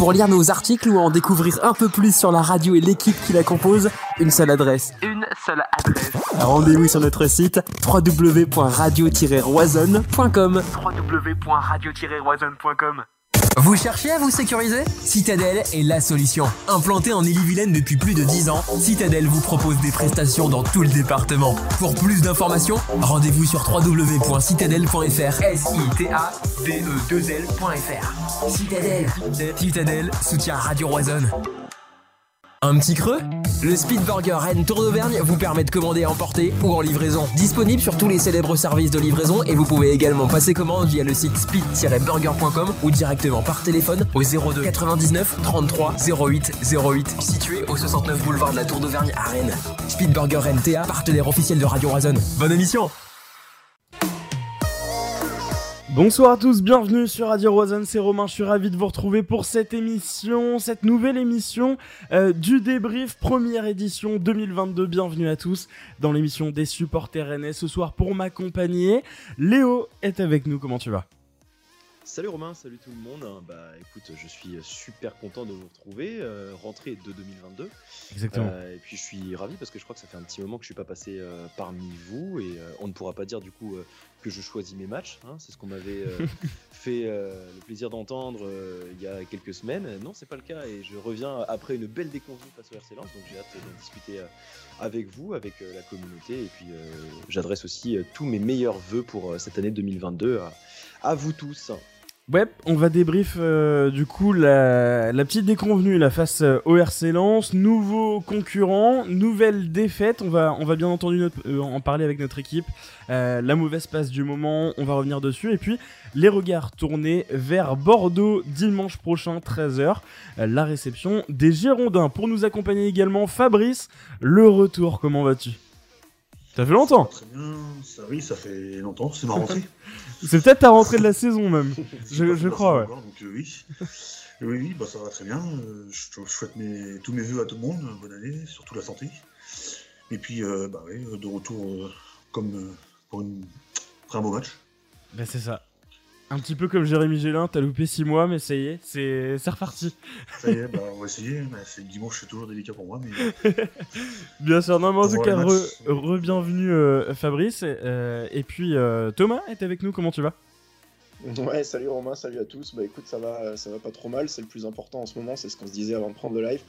Pour lire nos articles ou en découvrir un peu plus sur la radio et l'équipe qui la compose, une seule adresse. Une seule adresse. Rendez-vous sur notre site www.radio-roisonne.com. www.radio-roisonne.com. Vous cherchez à vous sécuriser? Citadel est la solution. Implanté en Ille-et-Vilaine depuis plus de 10 ans, Citadel vous propose des prestations dans tout le département. Pour plus d'informations, rendez-vous sur www.citadel.fr. s i t a d e 2 lfr Citadel. Citadel soutient Radio Roisonne. Un petit creux Le Speed Burger Rennes Tour d'Auvergne vous permet de commander à emporter ou en livraison. Disponible sur tous les célèbres services de livraison et vous pouvez également passer commande via le site speed-burger.com ou directement par téléphone au 02 99 33 08 08 situé au 69 boulevard de la Tour d'Auvergne à Rennes. Speed Burger Rennes TA, partenaire officiel de Radio Roisonne. Bonne émission Bonsoir à tous, bienvenue sur Radio Roison, c'est Romain, je suis ravi de vous retrouver pour cette émission, cette nouvelle émission euh, du débrief, première édition 2022, bienvenue à tous dans l'émission des supporters rennais. Ce soir pour m'accompagner, Léo est avec nous, comment tu vas? Salut Romain, salut tout le monde. Bah écoute, je suis super content de vous retrouver, euh, rentrée de 2022. Exactement. Euh, et puis je suis ravi parce que je crois que ça fait un petit moment que je suis pas passé euh, parmi vous et on ne pourra pas dire du coup que je choisis mes matchs. hein. c'est ce qu'on m'avait euh, fait euh, le plaisir d'entendre euh, il y a quelques semaines. Non, c'est pas le cas et je reviens après une belle déconvenue face au RC Lens, donc j'ai hâte d'en discuter avec vous, avec la communauté et puis j'adresse aussi tous mes meilleurs vœux pour cette année 2022 à, à vous tous. Ouais, on va débrief euh, du coup la, petite déconvenue la face euh, au RC Lens, nouveau concurrent, nouvelle défaite. On va, on va bien entendu euh, en parler avec notre équipe. Euh, la mauvaise passe du moment, on va revenir dessus. Et puis les regards tournés vers Bordeaux dimanche prochain 13h. euh, la réception des Girondins. Pour nous accompagner également Fabrice, le retour. Comment vas-tu? Ça fait longtemps. Très bien, ça oui, ça fait longtemps, c'est ma rentrée. C'est peut-être ta rentrée de la saison même. Je- crois, saison ouais. encore, donc euh, oui. oui, oui, bah, ça va très bien. Euh, je, je souhaite mes- tous mes voeux à tout le monde, bonne année, surtout la santé. Et puis, euh, bah, ouais, de retour euh, comme pour, une, pour un beau match. Bah c'est ça. Un petit peu comme Jérémy Gélin, t'as loupé 6 mois, mais ça y est, c'est c'est reparti. Ça y est, bah, on va essayer. C'est le dimanche, c'est toujours délicat pour moi, mais Bien sûr, non, mais en tout cas, re, re-bienvenue euh, Fabrice. euh, et puis euh, Thomas est avec nous, comment tu vas? Ouais, salut Romain, salut à tous. Bah écoute, ça va, ça va pas trop mal. C'est le plus important en ce moment, c'est ce qu'on se disait avant de prendre le live.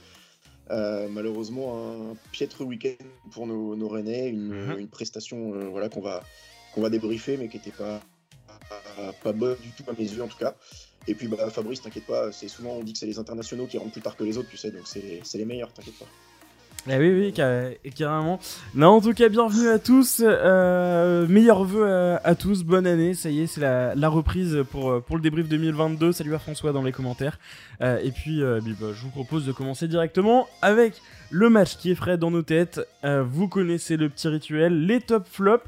Euh, malheureusement, un piètre week-end pour nos, nos Rennais, une, Mhm. une prestation euh, voilà, qu'on va, qu'on va débriefer, mais qui était pas, pas, pas bonne du tout à mes yeux en tout cas. Et puis bah, Fabrice, t'inquiète pas, c'est souvent on dit que c'est les internationaux qui rentrent plus tard que les autres, tu sais, donc c'est les meilleurs, t'inquiète pas. Ah oui, oui, ca- carrément. Non, en tout cas, bienvenue à tous. Euh, meilleurs vœux à, tous. Bonne année. Ça y est, c'est la, la reprise pour, euh, pour le débrief 2022. Salut à François dans les commentaires. Euh, et puis, euh, bah, je vous propose de commencer directement avec le match qui est frais dans nos têtes. Euh, vous connaissez le petit rituel, les top flops.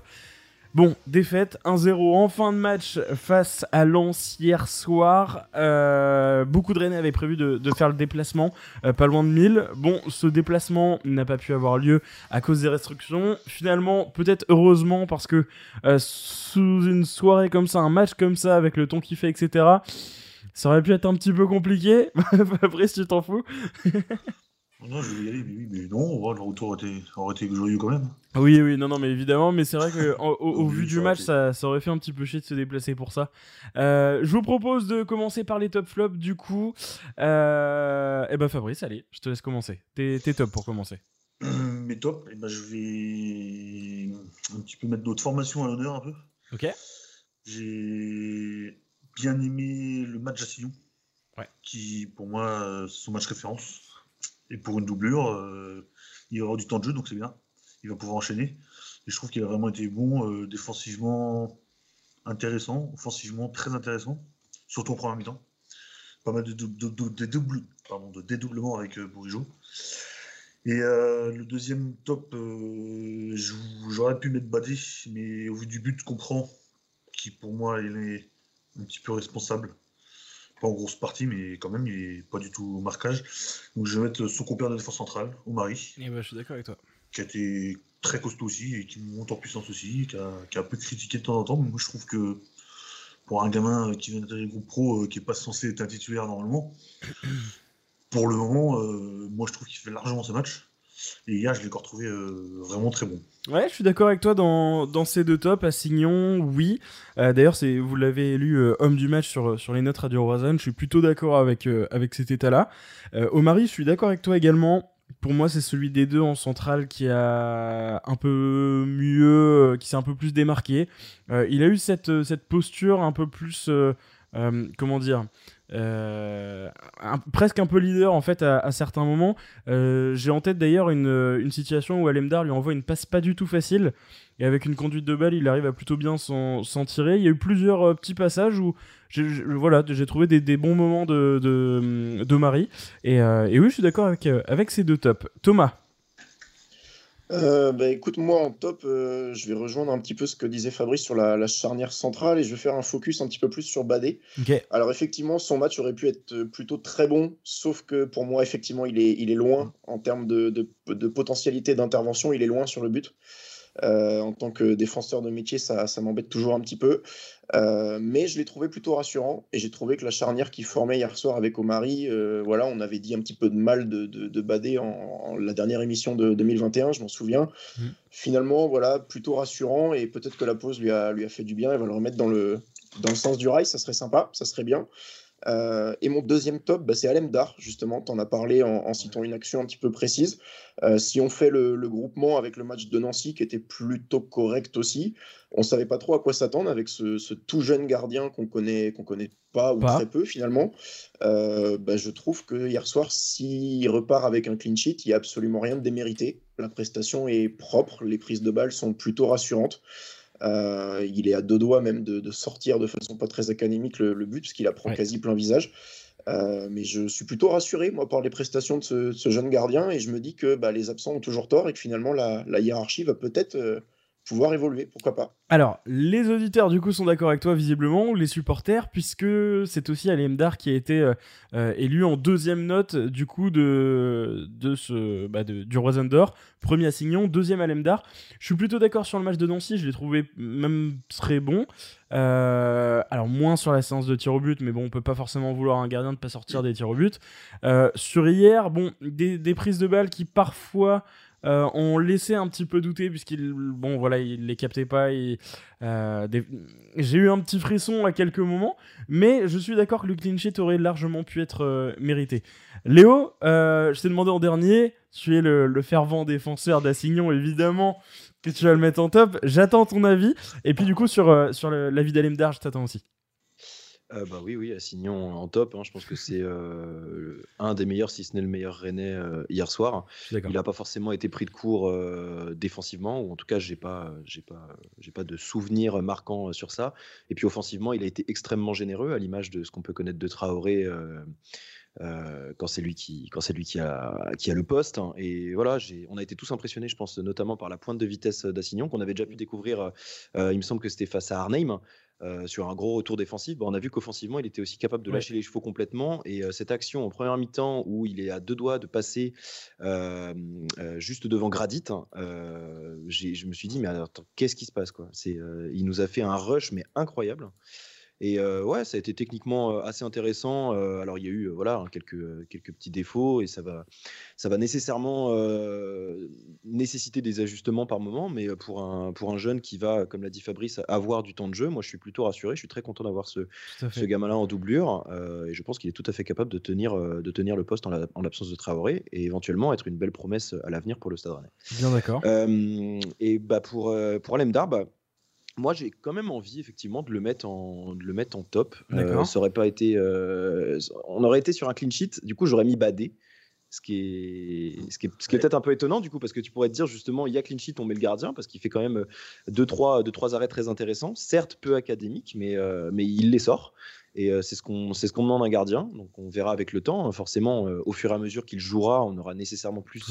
Bon, défaite 1-0 en fin de match face à Lens hier soir. Euh, beaucoup de Rennais avaient prévu de, faire le déplacement, euh, pas loin de 1000. Bon, ce déplacement n'a pas pu avoir lieu à cause des restrictions. Finalement, peut-être heureusement, parce que euh, sous une soirée comme ça, un match comme ça, avec le ton qu'il fait, etc., ça aurait pu être un petit peu compliqué. Après, si tu t'en fous? non, je vais y aller, mais oui, mais non, le retour aurait été, aurait été joyeux quand même. Oui, oui, non, non, mais évidemment, mais c'est vrai que au, au- au Oui, vu du match, ça, ça aurait fait un petit peu chier de se déplacer pour ça. Euh, je vous propose de commencer par les top flops, du coup. Euh, eh ben Fabrice, allez, je te laisse commencer. T'es top pour commencer. Mais top, et ben, je vais un petit peu mettre notre formation à l'honneur un peu. Ok. J'ai bien aimé le match à Sillon, Ouais. qui pour moi euh, c'est son match référence. Et pour une doublure, euh, il aura du temps de jeu, donc c'est bien. Il va pouvoir enchaîner. Et je trouve qu'il a vraiment été bon, euh, défensivement intéressant, offensivement très intéressant, surtout en première mi-temps. Pas mal de, de- de- de double- pardon, de dédoublement avec euh, Bourigeaud. Et le deuxième top, j'aurais pu mettre Badé, mais au vu du but qu'on prend, qui pour moi il est un petit peu responsable, pas en grosse partie, mais quand même il est pas du tout au marquage. Donc je vais mettre son compère de défense centrale, Omari, Et ben, je suis d'accord avec toi. qui a été très costaud aussi et qui monte en puissance aussi, qui a, qui a un peu critiqué de temps en temps, mais moi je trouve que pour un gamin qui vient d'intégrer le groupe pro, qui n'est pas censé être un titulaire normalement. Pour le moment, moi je trouve qu'il fait largement ce match. Et hier, je l'ai encore trouvé vraiment très bon. Ouais, je suis d'accord avec toi dans, ces deux tops. Assignon, oui. D'ailleurs, c'est vous l'avez élu homme du match sur, sur les notes Radio Rosen. Je suis plutôt d'accord avec, avec cet état-là. Omari, je suis d'accord avec toi également pour moi, c'est celui des deux en centrale qui a un peu mieux, euh, qui s'est un peu plus démarqué. Euh, il a eu cette, euh, cette posture un peu plus, comment dire, presque un peu leader en fait à, certains moments. J'ai en tête d'ailleurs une, situation où Alemdar lui envoie une passe pas du tout facile et avec une conduite de balle, il arrive à plutôt bien s'en tirer. Il y a eu plusieurs petits passages où voilà, j'ai trouvé des, bons moments de, de, Marie. Et, euh, et, oui, je suis d'accord avec, euh, avec ces deux tops. Thomas euh, bah, écoute, moi en top, je vais rejoindre un petit peu ce que disait Fabrice sur la, charnière centrale et je vais faire un focus un petit peu plus sur Badé. Alors effectivement, son match aurait pu être plutôt très bon, sauf que pour moi, effectivement, il est, il est loin en termes de, de, de potentialité d'intervention, il est loin sur le but. Euh, en tant que défenseur de métier, ça, ça m'embête toujours un petit peu. Euh, mais je l'ai trouvé plutôt rassurant et j'ai trouvé que la charnière qui formait hier soir avec Omari, euh, voilà, on avait dit un petit peu de mal de, de, Badé en, la dernière émission de 2021, je m'en souviens. Mmh. Finalement, voilà, plutôt rassurant et peut-être que la pause lui a, lui a fait du bien. Elle va le remettre dans le, dans le sens du rail, ça serait sympa, ça serait bien. Euh, et mon deuxième top, bah, c'est Alemdar, justement. Tu en as parlé en, citant une action un petit peu précise. Euh, si on fait le, groupement avec le match de Nancy, qui était plutôt correct aussi, on ne savait pas trop à quoi s'attendre avec ce, tout jeune gardien qu'on connaît, qu'on connaît pas ou très peu finalement. Euh, bah, je trouve que hier soir, s'il repart avec un clean sheet, il n'y a absolument rien de démérité. La prestation est propre, les prises de balles sont plutôt rassurantes. Euh, il est à deux doigts même de, sortir de façon pas très académique le, but, parce qu'il apprend quasi plein visage. Euh, mais je suis plutôt rassuré, moi, par les prestations de ce, jeune gardien, et je me dis que bah, les absents ont toujours tort et que finalement la, hiérarchie va peut-être euh, pouvoir évoluer, pourquoi pas. Alors, les auditeurs du coup sont d'accord avec toi visiblement, ou les supporters, puisque c'est aussi Alemdar qui a été euh, euh, élu en deuxième note du coup de, de ce, bah, du Rosendor, premier Assignon, deuxième Alemdar. Je suis plutôt d'accord sur le match de Nancy, je l'ai trouvé même très bon. Euh, alors moins sur la séance de tir au but, mais bon, on peut pas forcément vouloir un gardien de pas sortir des tirs au but. sur hier, bon, des, des prises de balles qui parfois euh, on laissait un petit peu douter puisqu'il bon voilà il les captait pas euh, j'ai eu un petit frisson à quelques moments mais je suis d'accord que le clean aurait largement pu être euh, mérité. Léo je t'ai demandé en dernier tu es le, fervent défenseur d'Assignon évidemment que tu vas le mettre en top. J'attends ton avis. Et puis du coup sur, sur l'avis d'Alemdar je t'attends aussi euh, bah oui, oui, Assignon en top. Hein. Je pense que c'est euh, un des meilleurs, si ce n'est le meilleur Rennais euh, hier soir. Il n'a pas forcément été pris de court défensivement, ou en tout cas, j'ai pas, j'ai pas, j'ai pas de souvenir marquant sur ça. Et puis offensivement, il a été extrêmement généreux, à l'image de ce qu'on peut connaître de Traoré. quand c'est lui qui quand c'est lui qui a qui a le poste hein. et voilà on a été tous impressionnés je pense notamment par la pointe de vitesse d'Assignon qu'on avait déjà pu découvrir il me semble que c'était face à Arnhem euh, sur un gros retour défensif, bah, on a vu qu'offensivement, il était aussi capable de lâcher les chevaux complètement. Et euh, cette action en première mi-temps où il est à deux doigts de passer euh, juste devant Gradit, hein, je me suis dit, mais attends, qu'est-ce qui se passe quoi? Il nous a fait un rush, mais incroyable. Et ouais, ça a été techniquement assez intéressant. alors il y a eu voilà hein, quelques quelques petits défauts et ça va ça va nécessairement nécessiter des ajustements par moment. Mais pour un pour un jeune qui va, comme l'a dit Fabrice, avoir du temps de jeu, moi je suis plutôt rassuré. Je suis très content d'avoir ce ce gamin-là en doublure et je pense qu'il est tout à fait capable de tenir de tenir le poste en l'absence de Traoré et éventuellement être une belle promesse à l'avenir pour le Stade Rennais. Bien d'accord. et bah pour pour Alemdar, bah moi, j'ai quand même envie, effectivement, de le mettre en, de le mettre en top. Euh, ça aurait pas été. Euh, on aurait été sur un clean sheet. Du coup, j'aurais mis Badé. Ce qui est, ce qui est, ce qui est peut-être un peu étonnant, du coup, parce que tu pourrais te dire, justement, il y a clean sheet, on met le gardien, parce qu'il fait quand même 2-3 deux, trois, arrêts très intéressants. Certes, peu académiques, mais, euh, mais il les sort. Et c'est ce qu'on c'est ce qu'on demande d'un gardien. Donc on verra avec le temps. Forcément, au fur et à mesure qu'il jouera, on aura nécessairement plus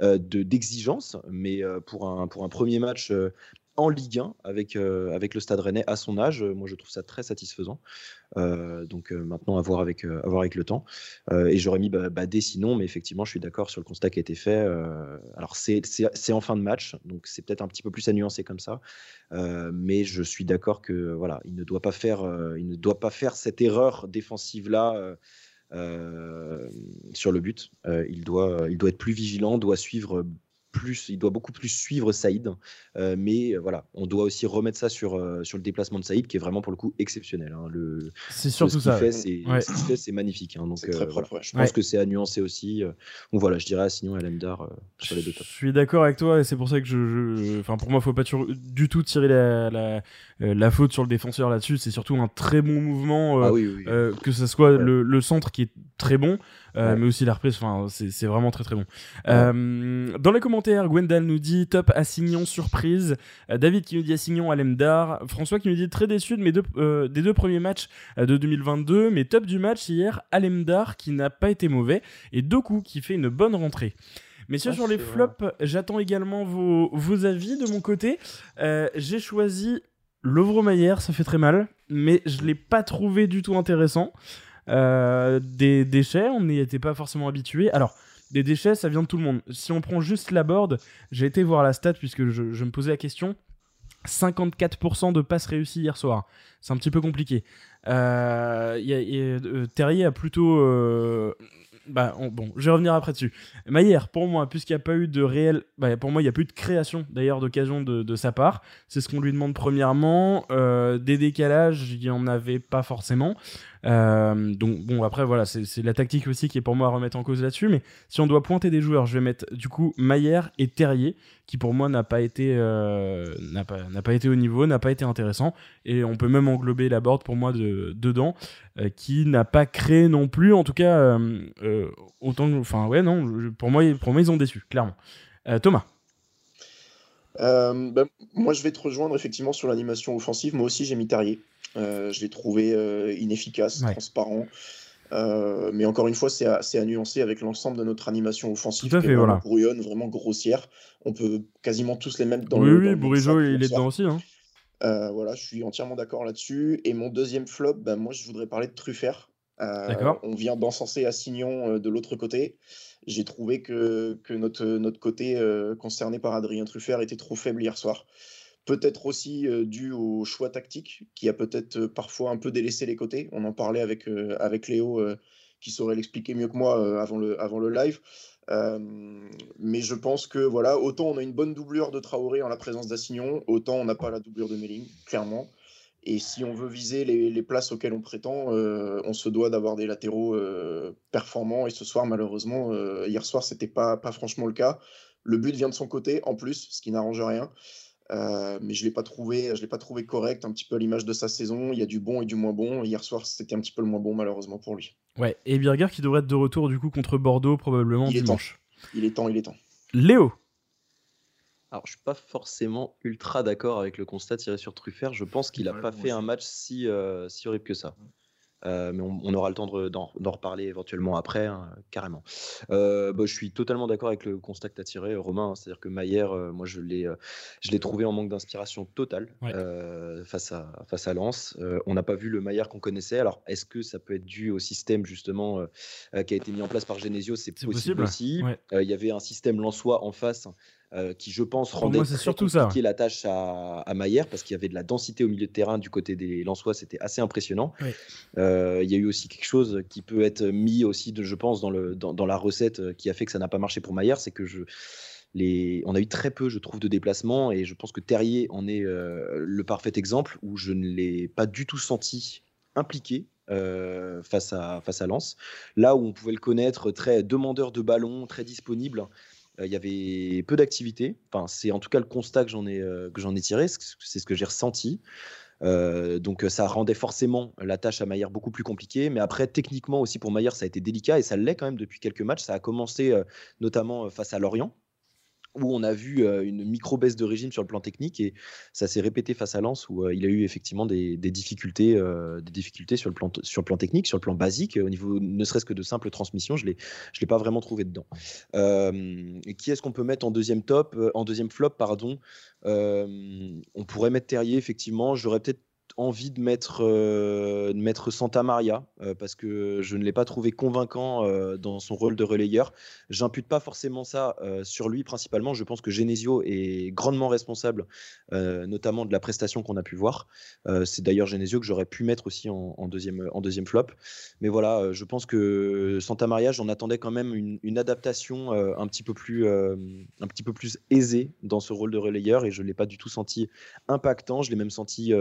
de d'exigence. mais pour un pour un premier match en Ligue 1 avec, avec le Stade Rennais à son âge. Moi, je trouve ça très satisfaisant. donc maintenant, à voir avec, avec le temps. et j'aurais mis Badé sinon, mais effectivement, je suis d'accord sur le constat qui a été fait. alors, c'est en fin de match, donc c'est peut-être un petit peu plus à nuancer comme ça. mais je suis d'accord que voilà, il ne doit pas faire, il ne doit pas faire cette erreur défensive là. sur le but. il, doit, il doit être plus vigilant, doit suivre plus, il doit beaucoup plus suivre Saïd. Euh, mais euh, voilà, on doit aussi remettre ça sur, euh, sur le déplacement de Saïd, qui est vraiment pour le coup exceptionnel. Hein. Le, c'est surtout ça. Fait, c'est, Ce qu'il fait, c'est magnifique. Hein. Donc, très propre, Je pense que c'est à nuancer aussi. donc voilà, je dirais à Signon et Lemdar sur les deux tops. Je suis d'accord avec toi, et c'est pour ça que je. Enfin, pour moi, il faut pas du tout tirer la, la, la, faute sur le défenseur là-dessus. C'est surtout un très bon mouvement, ah que ce soit le, le centre qui est très bon. Euh, mais aussi la reprise. Enfin, c'est vraiment très très bon. Euh, dans les commentaires, Gwendal nous dit top Assignon surprise. Euh, David qui nous dit Assignon Alemdar. François qui nous dit très déçu de mes deux, des deux premiers matchs de 2022, mais top du match hier Alemdar qui n'a pas été mauvais et Doku qui fait une bonne rentrée. Messieurs, sur les flops, j'attends également vos, vos, avis de mon côté. J'ai choisi Lovro Maillère, ça fait très mal, mais je l'ai pas trouvé du tout intéressant. Euh, des déchets, on n'y était pas forcément habitué. Alors, des déchets, ça vient de tout le monde. Si on prend juste la board, j'ai été voir la stat puisque je, me posais la question. 54% de passes réussies hier soir. C'est un petit peu compliqué. Euh, euh, Terrier a plutôt bah, bon, je vais revenir après dessus. Maillère, pour moi, puisqu'il n'y a pas eu de réel. Bah, pour moi, il n'y a plus de création, d'ailleurs, d'occasion de, sa part. C'est ce qu'on lui demande premièrement. Euh, des décalages, il n'y en avait pas forcément. Euh, donc, bon, après, voilà, c'est la tactique aussi qui est pour moi à remettre en cause là-dessus. Mais si on doit pointer des joueurs, je vais mettre du coup Maillère et Terrier, qui pour moi n'a pas, été, euh, n'a pas, pas été au niveau, n'a pas été intéressant. Et on peut même englober la board pour moi de, dedans, qui n'a pas créé non plus, en tout cas euh, autant enfin ouais non, pour moi, pour moi ils ont déçu clairement. Euh, Thomas. Euh, ben, moi, je vais te rejoindre effectivement sur l'animation offensive. Moi aussi, j'ai mis Terrier. Je l'ai trouvé inefficace, transparent. mais encore une fois, c'est à, à, nuancer avec l'ensemble de notre animation offensive. Tout à fait, voilà. Brouillonne, vraiment grossière. On peut quasiment tous les mettre dans oui, le. Oui, Bourigeau, il est dedans aussi. Hein. voilà, je suis entièrement d'accord là-dessus. Et mon deuxième flop, ben, moi, je voudrais parler de Truffert. Euh, on vient d'encenser Assignon euh, de l'autre côté. J'ai trouvé que, notre, notre côté euh, concerné par Adrien Truffert était trop faible hier soir. Peut-être aussi dû au choix tactique qui a peut-être parfois un peu délaissé les côtés. On en parlait avec, avec Léo qui saurait l'expliquer mieux que moi avant, le, avant le live. mais je pense que voilà, autant on a une bonne doublure de Traoré en la présence d'Assignon, autant on n'a pas la doublure de Melling, clairement. Et si on veut viser les, places auxquelles on prétend, euh, on se doit d'avoir des latéraux euh, performants. Et ce soir, malheureusement, euh, hier soir, c'était pas, pas franchement le cas. Le but vient de son côté, en plus, ce qui n'arrange rien. Mais je l'ai pas trouvé, je l'ai pas trouvé correct, un petit peu à l'image de sa saison. Il y a du bon et du moins bon. Hier soir, c'était un petit peu le moins bon, malheureusement pour lui. Ouais. Et Birger qui devrait être de retour du coup contre Bordeaux probablement il dimanche. Il est temps, il est temps. Léo. Alors, je suis pas forcément ultra d'accord avec le constat tiré sur Truffert. Je pense qu'il n'a pas fait un match si, euh, si horrible que ça. Euh, mais on, aura le temps d'en reparler éventuellement après, hein, carrément. Euh, bah, je suis totalement d'accord avec le constat que tu as tiré, Romain. Hein. C'est-à-dire que Maillère, moi, je l'ai trouvé en manque d'inspiration totale face, à, face à Lens. on n'a pas vu le Maillère qu'on connaissait. Alors, est-ce que ça peut être dû au système, justement, qui a été mis en place par Genesio? C'est possible, aussi. Il y avait un système lensois en face euh, qui, je pense, rendait moi, surtout ça. la tâche à, à Maillère parce qu'il y avait de la densité au milieu de terrain du côté des Lensois, c'était assez impressionnant. Euh, il y a eu aussi quelque chose qui peut être mis aussi, de, je pense, dans, le, dans, la recette euh, qui a fait que ça n'a pas marché pour Maillère, c'est que je, les, on a eu très peu, je trouve, de déplacements et je pense que Terrier en est le parfait exemple où je ne l'ai pas du tout senti impliqué face à face à Lens. Là où on pouvait le connaître très demandeur de ballon, très disponible, il y avait peu d'activité. Enfin, c'est en tout cas le constat que j'en ai, euh, ai tiré, c'est ce que j'ai ressenti. Euh, donc ça rendait forcément la tâche à Maillard beaucoup plus compliquée. Mais après, techniquement aussi pour Maillard, ça a été délicat et ça l'est quand même depuis quelques matchs. Ça a commencé notamment face à Lorient, où on a vu une micro baisse de régime sur le plan technique et ça s'est répété face à Lens où il a eu effectivement des, difficultés, des difficultés sur le, plan, sur le plan technique, sur le plan basique, au niveau ne serait-ce que de simple transmission, je ne l'ai pas vraiment trouvé dedans. qui est-ce qu'on peut mettre en deuxième top, en deuxième flop, pardon? On pourrait mettre Terrier, effectivement. J'aurais peut-être envie de mettre, euh, de mettre Santa Maria euh, parce que je ne l'ai pas trouvé convaincant euh, dans son rôle de relayeur. J'impute pas forcément ça sur lui principalement. Je pense que Genesio est grandement responsable, notamment de la prestation qu'on a pu voir. C'est d'ailleurs Genesio que j'aurais pu mettre aussi en, deuxième, en deuxième flop. Mais voilà, je pense que Santa Maria, j'en attendais quand même une, adaptation un, petit peu plus, un petit peu plus aisée dans ce rôle de relayeur et je ne l'ai pas du tout senti impactant. Je l'ai même senti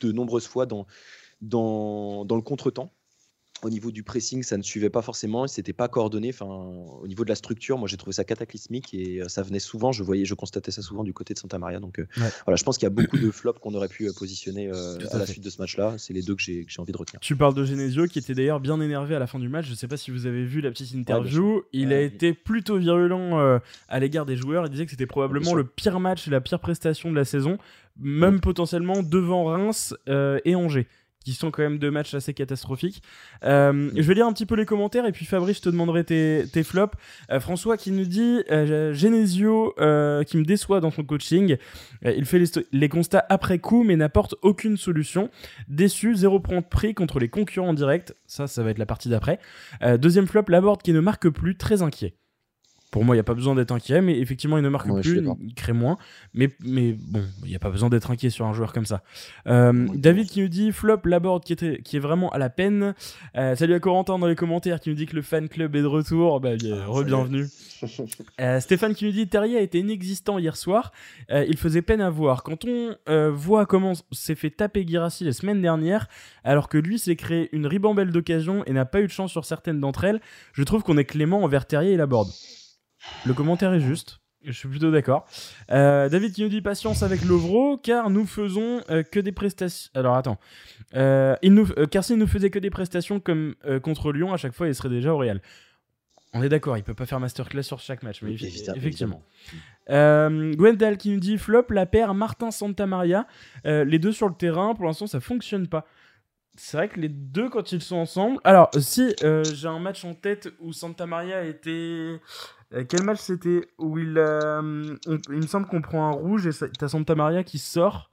de nombreuses fois dans, dans, dans le contretemps. Au niveau du pressing, ça ne suivait pas forcément, c'était pas coordonné. Enfin, au niveau de la structure, moi j'ai trouvé ça cataclysmique et euh, ça venait souvent. Je voyais, je constatais ça souvent du côté de Santa Maria. Donc euh, voilà, je pense qu'il y a beaucoup de flops qu'on aurait pu euh, positionner à, la suite de ce match-là. C'est les deux que j'ai envie de retenir. Tu parles de Genesio qui était d'ailleurs bien énervé à la fin du match. Je sais pas si vous avez vu la petite interview. il a été plutôt virulent à l'égard des joueurs. Il disait que c'était probablement le pire match et la pire prestation de la saison, même potentiellement devant Reims et Angers qui sont quand même deux matchs assez catastrophiques. Euh, je vais lire un petit peu les commentaires et puis Fabrice, je te demanderai tes, flops. Euh, François qui nous dit euh, Genesio euh, qui me déçoit dans son coaching. Euh, il fait les, les, constats après coup mais n'apporte aucune solution. Déçu, zéro point de prix contre les concurrents en direct. Ça, ça va être la partie d'après. deuxième flop, Laborde qui ne marque plus, très inquiet. Pour moi, il n'y a pas besoin d'être inquiet, mais effectivement, il ne marque plus, il crée moins. Mais, mais bon, il n'y a pas besoin d'être inquiet sur un joueur comme ça. Euh, David qui nous dit flop Laborde qui, était, qui est vraiment à la peine. Euh, salut à Corentin dans les commentaires qui nous dit que le fan club est de retour. Bah, ah, re-bienvenue. euh, Stéphane qui nous dit Terrier a été inexistant hier soir. Euh, il faisait peine à voir. Quand on euh, voit comment s'est fait taper Girassi la semaine dernière, alors que lui s'est créé une ribambelle d'occasions et n'a pas eu de chance sur certaines d'entre elles, je trouve qu'on est clément envers Terrier et Laborde. Le commentaire est juste. Je suis plutôt d'accord. Euh, David qui nous dit patience avec Lovro, car nous faisons euh, que des prestations. Alors attends. Euh, il nous... car s'il nous faisait que des prestations comme contre Lyon, à chaque fois il serait déjà au Real. On est d'accord, il peut pas faire masterclass sur chaque match, mais effectivement. Gwendal qui nous dit flop, la paire Martin Santa Maria. les deux sur le terrain, pour l'instant ça fonctionne pas. C'est vrai que les deux quand ils sont ensemble. Alors si j'ai un match en tête où Santa Maria était euh, quel match c'était où il, euh, il me semble qu'on prend un rouge et t'as Santa Maria qui sort.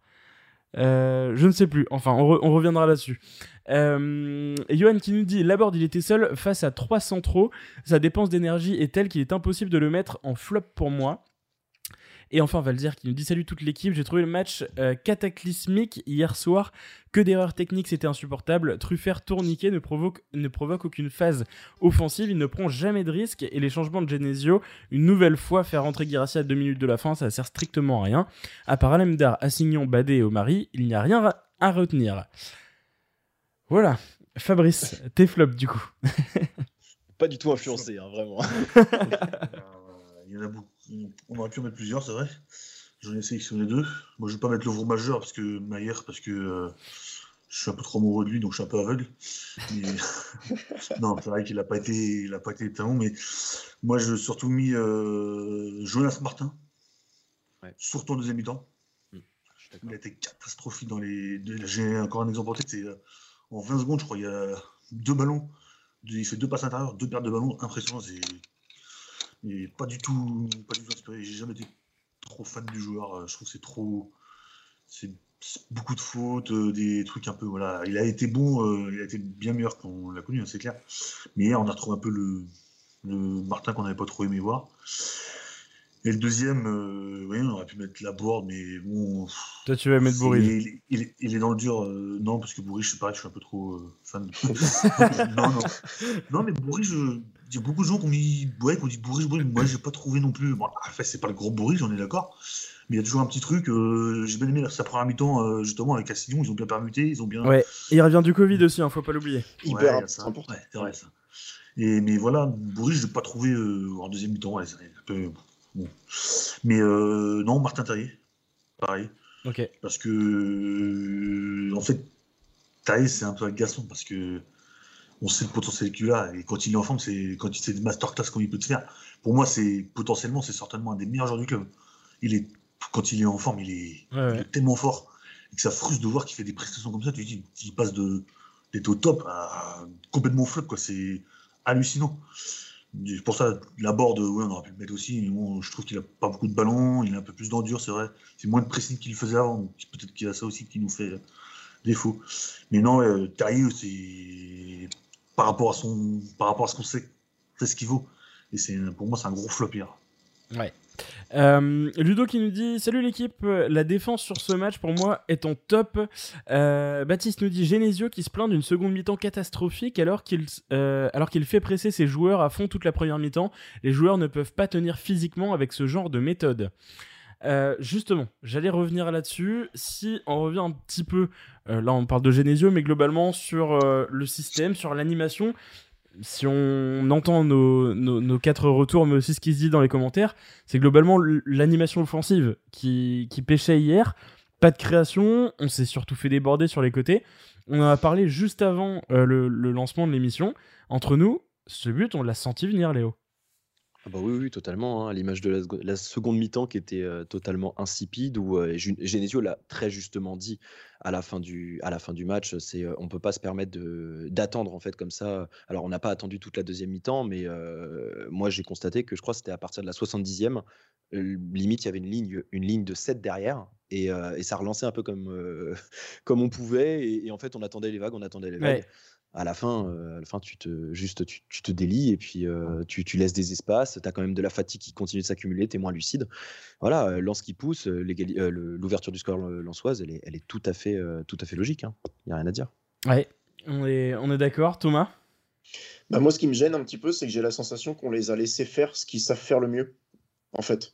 Euh, je ne sais plus. Enfin, on, reviendra là-dessus. Johan qui nous dit Laborde, il était seul face à 3 centraux. Sa dépense d'énergie est telle qu'il est impossible de le mettre en flop pour moi. Et enfin, Valzer qui nous dit Salut toute l'équipe, j'ai trouvé le match euh, cataclysmique hier soir. Que d'erreurs techniques, c'était insupportable. Truffert tourniquet ne provoque, ne provoque aucune phase offensive, il ne prend jamais de risque. Et les changements de Genesio, une nouvelle fois, faire rentrer Girassi à deux minutes de la fin, ça sert strictement à rien. À part Alemdar, Assignon, Badé et Omari, il n'y a rien à retenir. Voilà. Fabrice, tes flops du coup. Pas du tout influencé, hein, vraiment. il y en a beaucoup on aurait pu en mettre plusieurs, c'est vrai. J'en ai sélectionné deux. Moi, je vais pas mettre le majeur parce que Maillère, parce que euh, je suis un peu trop amoureux de lui, donc je suis un peu aveugle. non, c'est vrai qu'il n'a pas été, il a pas été très bon, mais moi, j'ai surtout mis euh, Jonas Martin, surtout en deuxième mi-temps. Hmm, il a été catastrophique dans les. J'ai encore un exemple en tête, c'est euh, en 20 secondes, je crois, il y a deux ballons. Il fait deux passes intérieures, deux pertes de ballons, impressionnant. Et pas du tout, pas du tout inspiré. J'ai jamais été trop fan du joueur. Euh, je trouve que c'est trop, c'est beaucoup de fautes, euh, des trucs un peu voilà. Il a été bon, euh, il a été bien meilleur qu'on l'a connu, hein, c'est clair. Mais hier, on a retrouvé un peu le, le Martin qu'on n'avait pas trop aimé voir. Et le deuxième, oui, on aurait pu mettre la board, mais bon. Toi, tu vas mettre Bourrige. Il, il, est dans le dur. non, parce que Bourrige, c'est pareil, je suis un peu trop fan. non, non. Non, mais Bourrige, il y a beaucoup de gens qui ont mis ouais, qui dit bourriche, bourriche. Moi, j'ai pas trouvé non plus. Bon, en fait, c'est pas le gros bourriche, on est d'accord. Mais il y a toujours un petit truc. Euh, j'ai bien aimé sa première mi-temps, euh, justement, avec Castillon. Ils ont bien permuté. Ils ont bien. Ouais, et il revient du Covid aussi, hein, faut pas l'oublier. Hyper ouais, important. Ouais, c'est vrai, ça. Et, mais voilà, bourriche, je l'ai pas trouvé euh, en deuxième mi-temps. Ouais, un peu. Bon. Mais non, Martin Terrier, pareil. Ok. Parce que, en fait, Terrier, c'est un peu agaçant parce que on sait le potentiel qu'il a. Et quand il est en forme, c'est quand il des masterclass comme il peut te faire. Pour moi, c'est potentiellement, c'est certainement un des meilleurs joueurs du club. Il est, quand il est en forme, il est, tellement fort et que ça frustre de voir qu'il fait des prestations comme ça. Tu dis, il passe de d'être au top à complètement flop, quoi. C'est hallucinant. Pour ça, la board, ouais, on aurait pu le mettre aussi. je trouve qu'il a pas beaucoup de ballons, il a un peu plus d'endure, c'est vrai. C'est moins de pressing qu'il faisait avant. Peut-être qu'il y a ça aussi qui nous fait défaut. Mais non, euh, c'est par rapport à son, par rapport à ce qu'on sait, c'est ce qu'il vaut. Et c'est pour moi, c'est un gros flop hier. Ouais. Euh, Ludo qui nous dit Salut l'équipe, la défense sur ce match pour moi est en top. Euh, Baptiste nous dit Genesio qui se plaint d'une seconde mi-temps catastrophique alors qu'il euh, alors qu'il fait presser ses joueurs à fond toute la première mi-temps. Les joueurs ne peuvent pas tenir physiquement avec ce genre de méthode. Justement, j'allais revenir là-dessus. Si on revient un petit peu, là on parle de Genesio, mais globalement sur le système, sur l'animation, si on entend nos, quatre retours, mais aussi ce qui se dit dans les commentaires, c'est globalement l'animation offensive qui, pêchait hier. Pas de création, on s'est surtout fait déborder sur les côtés. On en a parlé juste avant euh, le, lancement de l'émission. Entre nous, ce but, on l'a senti venir, Léo. Ah bah oui, totalement. Hein, l'image de la, seconde mi-temps qui était euh, totalement insipide, où euh, Genesio l'a très justement dit à la fin du, à la fin du match, c'est euh, on peut pas se permettre d'attendre en fait comme ça. Alors on n'a pas attendu toute la deuxième mi-temps, mais moi j'ai constaté que je crois que c'était à partir de la 70e, limite il y avait une ligne, une ligne de 7 derrière, et, ça relançait un peu comme, comme on pouvait, et, en fait on attendait les vagues, on attendait les vagues à la fin, euh, à la fin tu te, juste, tu, te délies et puis euh, tu, tu, laisses des espaces. Tu as quand même de la fatigue qui continue de s'accumuler, tu es moins lucide. Voilà, euh, lance qui pousse, l'ouverture du score lançoise, elle est, elle est tout, à fait, tout à fait logique. Il hein. n'y a rien à dire. Ouais, on est, on est d'accord. Thomas? Bah Moi, ce qui me gêne un petit peu, c'est que j'ai la sensation qu'on les a laissés faire ce qu'ils savent faire le mieux, en fait.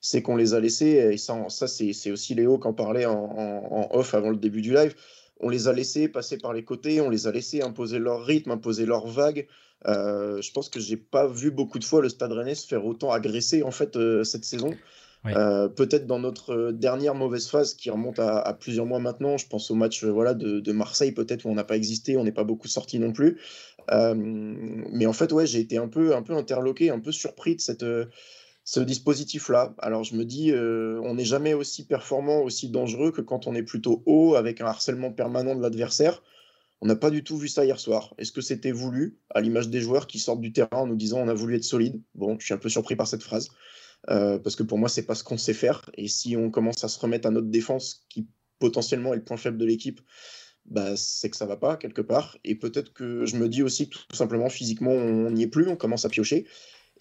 C'est qu'on les a laissés, et ça, ça c'est aussi Léo qui en parlait en, en off avant le début du live on les a laissés passer par les côtés, on les a laissés imposer leur rythme, imposer leur vague. Euh, je pense que j'ai pas vu beaucoup de fois le Stade Rennais se faire autant agresser en fait euh, cette saison. Euh, peut-être dans notre dernière mauvaise phase qui remonte à, plusieurs mois maintenant. Je pense au match voilà de, Marseille peut-être où on n'a pas existé, on n'est pas beaucoup sorti non plus. mais en fait ouais j'ai été un peu un peu interloqué, un peu surpris de cette ce dispositif-là. Alors je me dis, euh, on n'est jamais aussi performant, aussi dangereux que quand on est plutôt haut avec un harcèlement permanent de l'adversaire. On n'a pas du tout vu ça hier soir. Est-ce que c'était voulu, à l'image des joueurs qui sortent du terrain en nous disant on a voulu être solide? Bon, je suis un peu surpris par cette phrase. Euh, parce que pour moi, c'est pas ce qu'on sait faire. Et si on commence à se remettre à notre défense, qui potentiellement est le point faible de l'équipe, bah, c'est que ça va pas quelque part. Et peut-être que je me dis aussi tout simplement physiquement, on n'y est plus, on commence à piocher.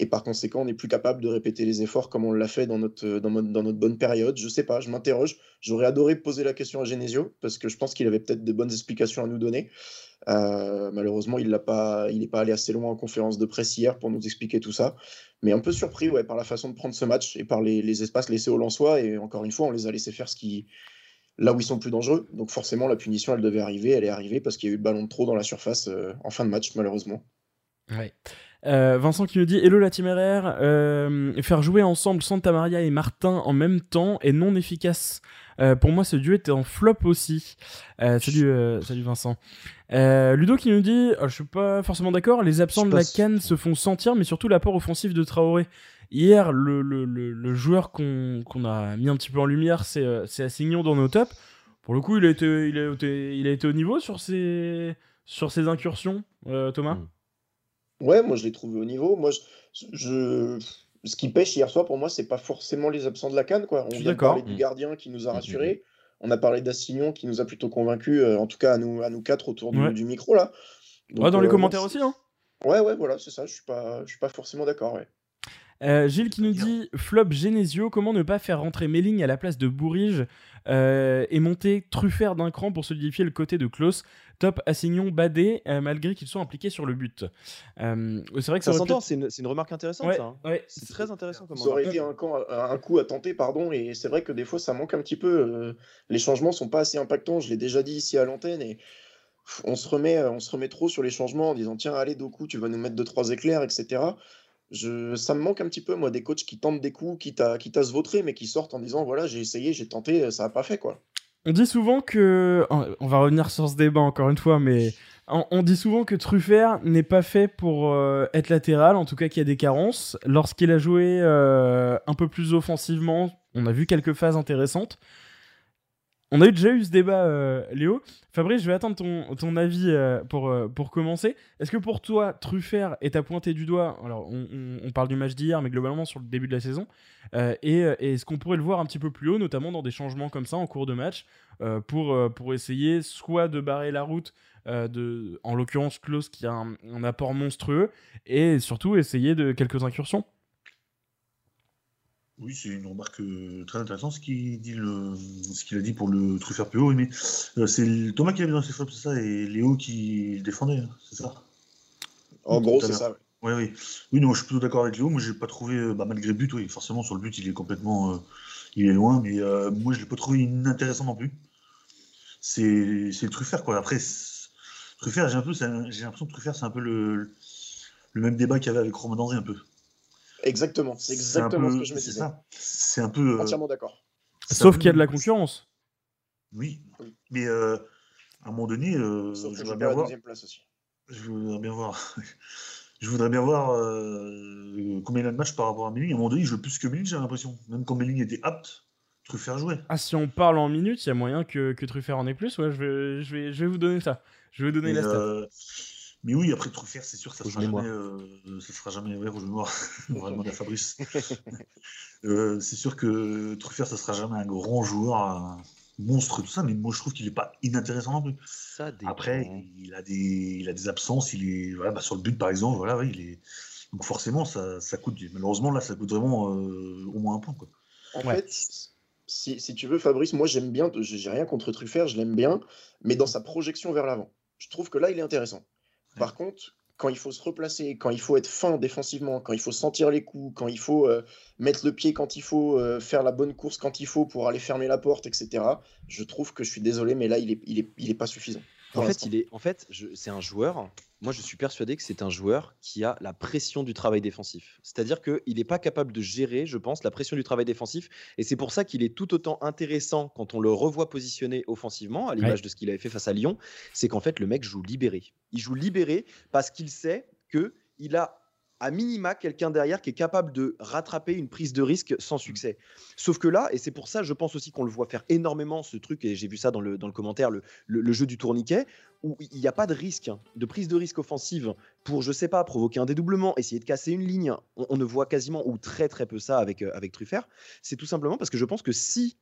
Et par conséquent, on n'est plus capable de répéter les efforts comme on l'a fait dans notre, dans, notre bonne période. Je sais pas, je m'interroge. J'aurais adoré poser la question à Genesio parce que je pense qu'il avait peut-être de bonnes explications à nous donner. Euh, malheureusement, il n'est pas, pas allé assez loin en conférence de presse hier pour nous expliquer tout ça. Mais un peu surpris ouais, par la façon de prendre ce match et par les, espaces laissés aux Lensois. Et encore une fois, on les a laissés faire ce qui, là où ils sont plus dangereux. Donc forcément, la punition, elle devait arriver. Elle est arrivée parce qu'il y a eu le ballon de trop dans la surface euh, en fin de match, malheureusement. Ouais. Euh, Vincent qui nous dit Hello la téméraire, euh, faire jouer ensemble Santa Maria et Martin en même temps est non efficace. Euh, pour moi, ce duo était en flop aussi. salut, salut Vincent. Ludo qui nous dit oh, Je suis pas forcément d'accord, les absents de la canne se font sentir, mais surtout l'apport offensif de Traoré. Hier, le, le, le, joueur qu'on a mis un petit peu en lumière, c'est Assignon dans nos tops. Pour le coup, il a été, il a été, il a été au niveau sur ses, sur ses incursions, Thomas? Mm. Ouais, moi je l'ai trouvé au niveau. Moi, je, ce qui pêche hier soir pour moi, c'est pas forcément les absents de la canne. Quoi. On vient parler du gardien qui nous a mmh, mmh, rassurés. On a parlé d'Assignon qui nous a plutôt convaincus, euh, en tout cas à nous, à nous quatre autour du, micro là. ouais, dans les euh, commentaires aussi. Hein. Ouais, ouais, voilà, c'est ça. Je suis pas, je suis pas forcément d'accord. Ouais. Euh, Gilles qui nous dit Flop Genesio, comment ne pas faire rentrer Melling à la place de Bourrige euh, et monter Truffert d'un cran pour solidifier le côté de Klaus? Top Assignon Badé, euh, malgré qu'ils soient impliqués sur le but. c'est vrai que ça, s'entend, c'est une, remarque intéressante. ça, hein. c'est très intéressant. Comme ça aurait été un, un, coup à tenter, pardon, et c'est vrai que des fois ça manque un petit peu. les changements sont pas assez impactants, je l'ai déjà dit ici à l'antenne, et on se, remet, on se remet trop sur les changements en disant tiens, allez, Doku, tu vas nous mettre deux, trois éclairs, etc ça me manque un petit peu, moi, des coachs qui tentent des coups, qui à, se vautrer, mais qui sortent en disant voilà, j'ai essayé, j'ai tenté, ça n'a pas fait, quoi. On dit souvent que. On va revenir sur ce débat encore une fois, mais on, dit souvent que Truffert n'est pas fait pour euh, être latéral, en tout cas qu'il y a des carences. Lorsqu'il a joué euh, un peu plus offensivement, on a vu quelques phases intéressantes. On a déjà eu ce débat, euh, Léo. Fabrice, je vais attendre ton, avis euh, pour, euh, pour commencer. Est-ce que pour toi, Truffert est à pointer du doigt Alors, on, parle du match d'hier, mais globalement sur le début de la saison. et, est-ce qu'on pourrait le voir un petit peu plus haut, notamment dans des changements comme ça en cours de match, pour, pour essayer soit de barrer la route, de, en l'occurrence Klaus qui a un, apport monstrueux, et surtout essayer de quelques incursions? Oui, c'est une remarque euh, très intéressante ce qu'il dit le, ce qu'il a dit pour le Truffert plus haut. mais euh, c'est Thomas qui avait dans ses frappes, c'est ça, et Léo qui le défendait, hein, c'est ça? En gros, c'est ça. Oui, oui. Oui, non, je suis plutôt d'accord avec Léo. Moi, j'ai pas trouvé, euh, bah, malgré le but, oui, forcément, sur le but, il est complètement. il est loin, mais moi, je l'ai pas trouvé inintéressant non plus. C'est le Truffert, quoi. Après, Truffert, j'ai un peu, j'ai l'impression que Truffert, c'est un peu le, le même débat qu'il y avait avec Romain Danzé, un peu. Exactement, c'est exactement ce que je me disais. C'est un peu. Euh, Entièrement d'accord. Sauf qu'il y a de la concurrence. Oui, mais euh, à un moment donné, euh, je voudrais bien voir. Place aussi. Je voudrais bien voir. je voudrais bien voir combien il a de matchs par rapport à Méling. À un moment donné, il joue plus que Méling, j'ai l'impression. Même quand Méling était apte, Truffert jouer. Ah, si on parle en minutes, il y a moyen que, que Truffert en ait plus? Ouais, je vais, je vais, je vais vous donner ça. Je vais vous donner la stat. Mais oui, après Truffert, c'est sûr, ça ne sera, jamais, euh, ça sera jamais. Ouais, rouge noir. On va demander à Fabrice. euh, c'est sûr que Truffert, ça sera jamais un grand joueur, un monstre, tout ça. Mais moi, je trouve qu'il n'est pas inintéressant non plus. Ça après, il a des, il a des absences. Il est, voilà, bah, sur le but, par exemple, voilà, ouais, il est. Donc forcément, ça, ça coûte. Malheureusement, là, ça coûte vraiment euh, au moins un point. Quoi. En fait, si, si, tu veux, Fabrice, moi, j'aime bien. J'ai rien contre Truffert, je l'aime bien, mais dans sa projection vers l'avant. Je trouve que là, il est intéressant. Par contre, quand il faut se replacer, quand il faut être fin défensivement, quand il faut sentir les coups, quand il faut euh, mettre le pied quand il faut, euh, faire la bonne course quand il faut pour aller fermer la porte, etc., je trouve que je suis désolé, mais là, il n'est il est, il est pas suffisant. En fait, il est, en fait, c'est un joueur. Moi, je suis persuadé que c'est un joueur qui a la pression du travail défensif. C'est-à-dire qu'il n'est pas capable de gérer, je pense, la pression du travail défensif. Et c'est pour ça qu'il est tout autant intéressant quand on le revoit positionné offensivement, à l'image de ce qu'il avait fait face à Lyon. C'est qu'en fait, le mec joue libéré. Il joue libéré parce qu'il sait que il a à minima quelqu'un derrière qui est capable de rattraper une prise de risque sans succès. Sauf que là, et c'est pour ça, je pense aussi qu'on le voit faire énormément ce truc, et j'ai vu ça dans le, dans le commentaire, le, le, jeu du tourniquet, où il n'y a pas de risque, hein, de prise de risque offensive pour, je sais pas, provoquer un dédoublement, essayer de casser une ligne. On, ne voit quasiment ou très très peu ça avec, euh, avec Truffert. C'est tout simplement parce que je pense que si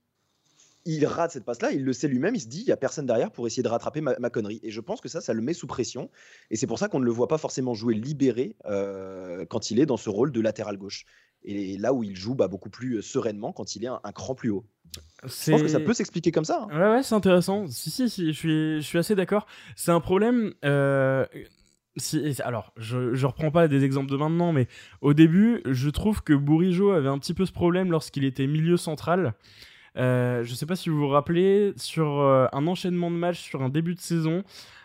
il rate cette passe-là, il le sait lui-même, il se dit, il n'y a personne derrière pour essayer de rattraper ma, connerie. Et je pense que ça, ça le met sous pression. Et c'est pour ça qu'on ne le voit pas forcément jouer libéré euh, quand il est dans ce rôle de latéral gauche. Et là où il joue bah, beaucoup plus euh, sereinement quand il est un, cran plus haut. Je pense que ça peut s'expliquer comme ça. Hein. Ouais, ouais, c'est intéressant. Si, si, si, je suis, je suis assez d'accord. C'est un problème. Euh, si, alors, je, je reprends pas des exemples de maintenant, mais au début, je trouve que Bourigeau avait un petit peu ce problème lorsqu'il était milieu central. Euh, je sais pas si vous vous rappelez, sur euh, un enchaînement de matchs sur un début de saison,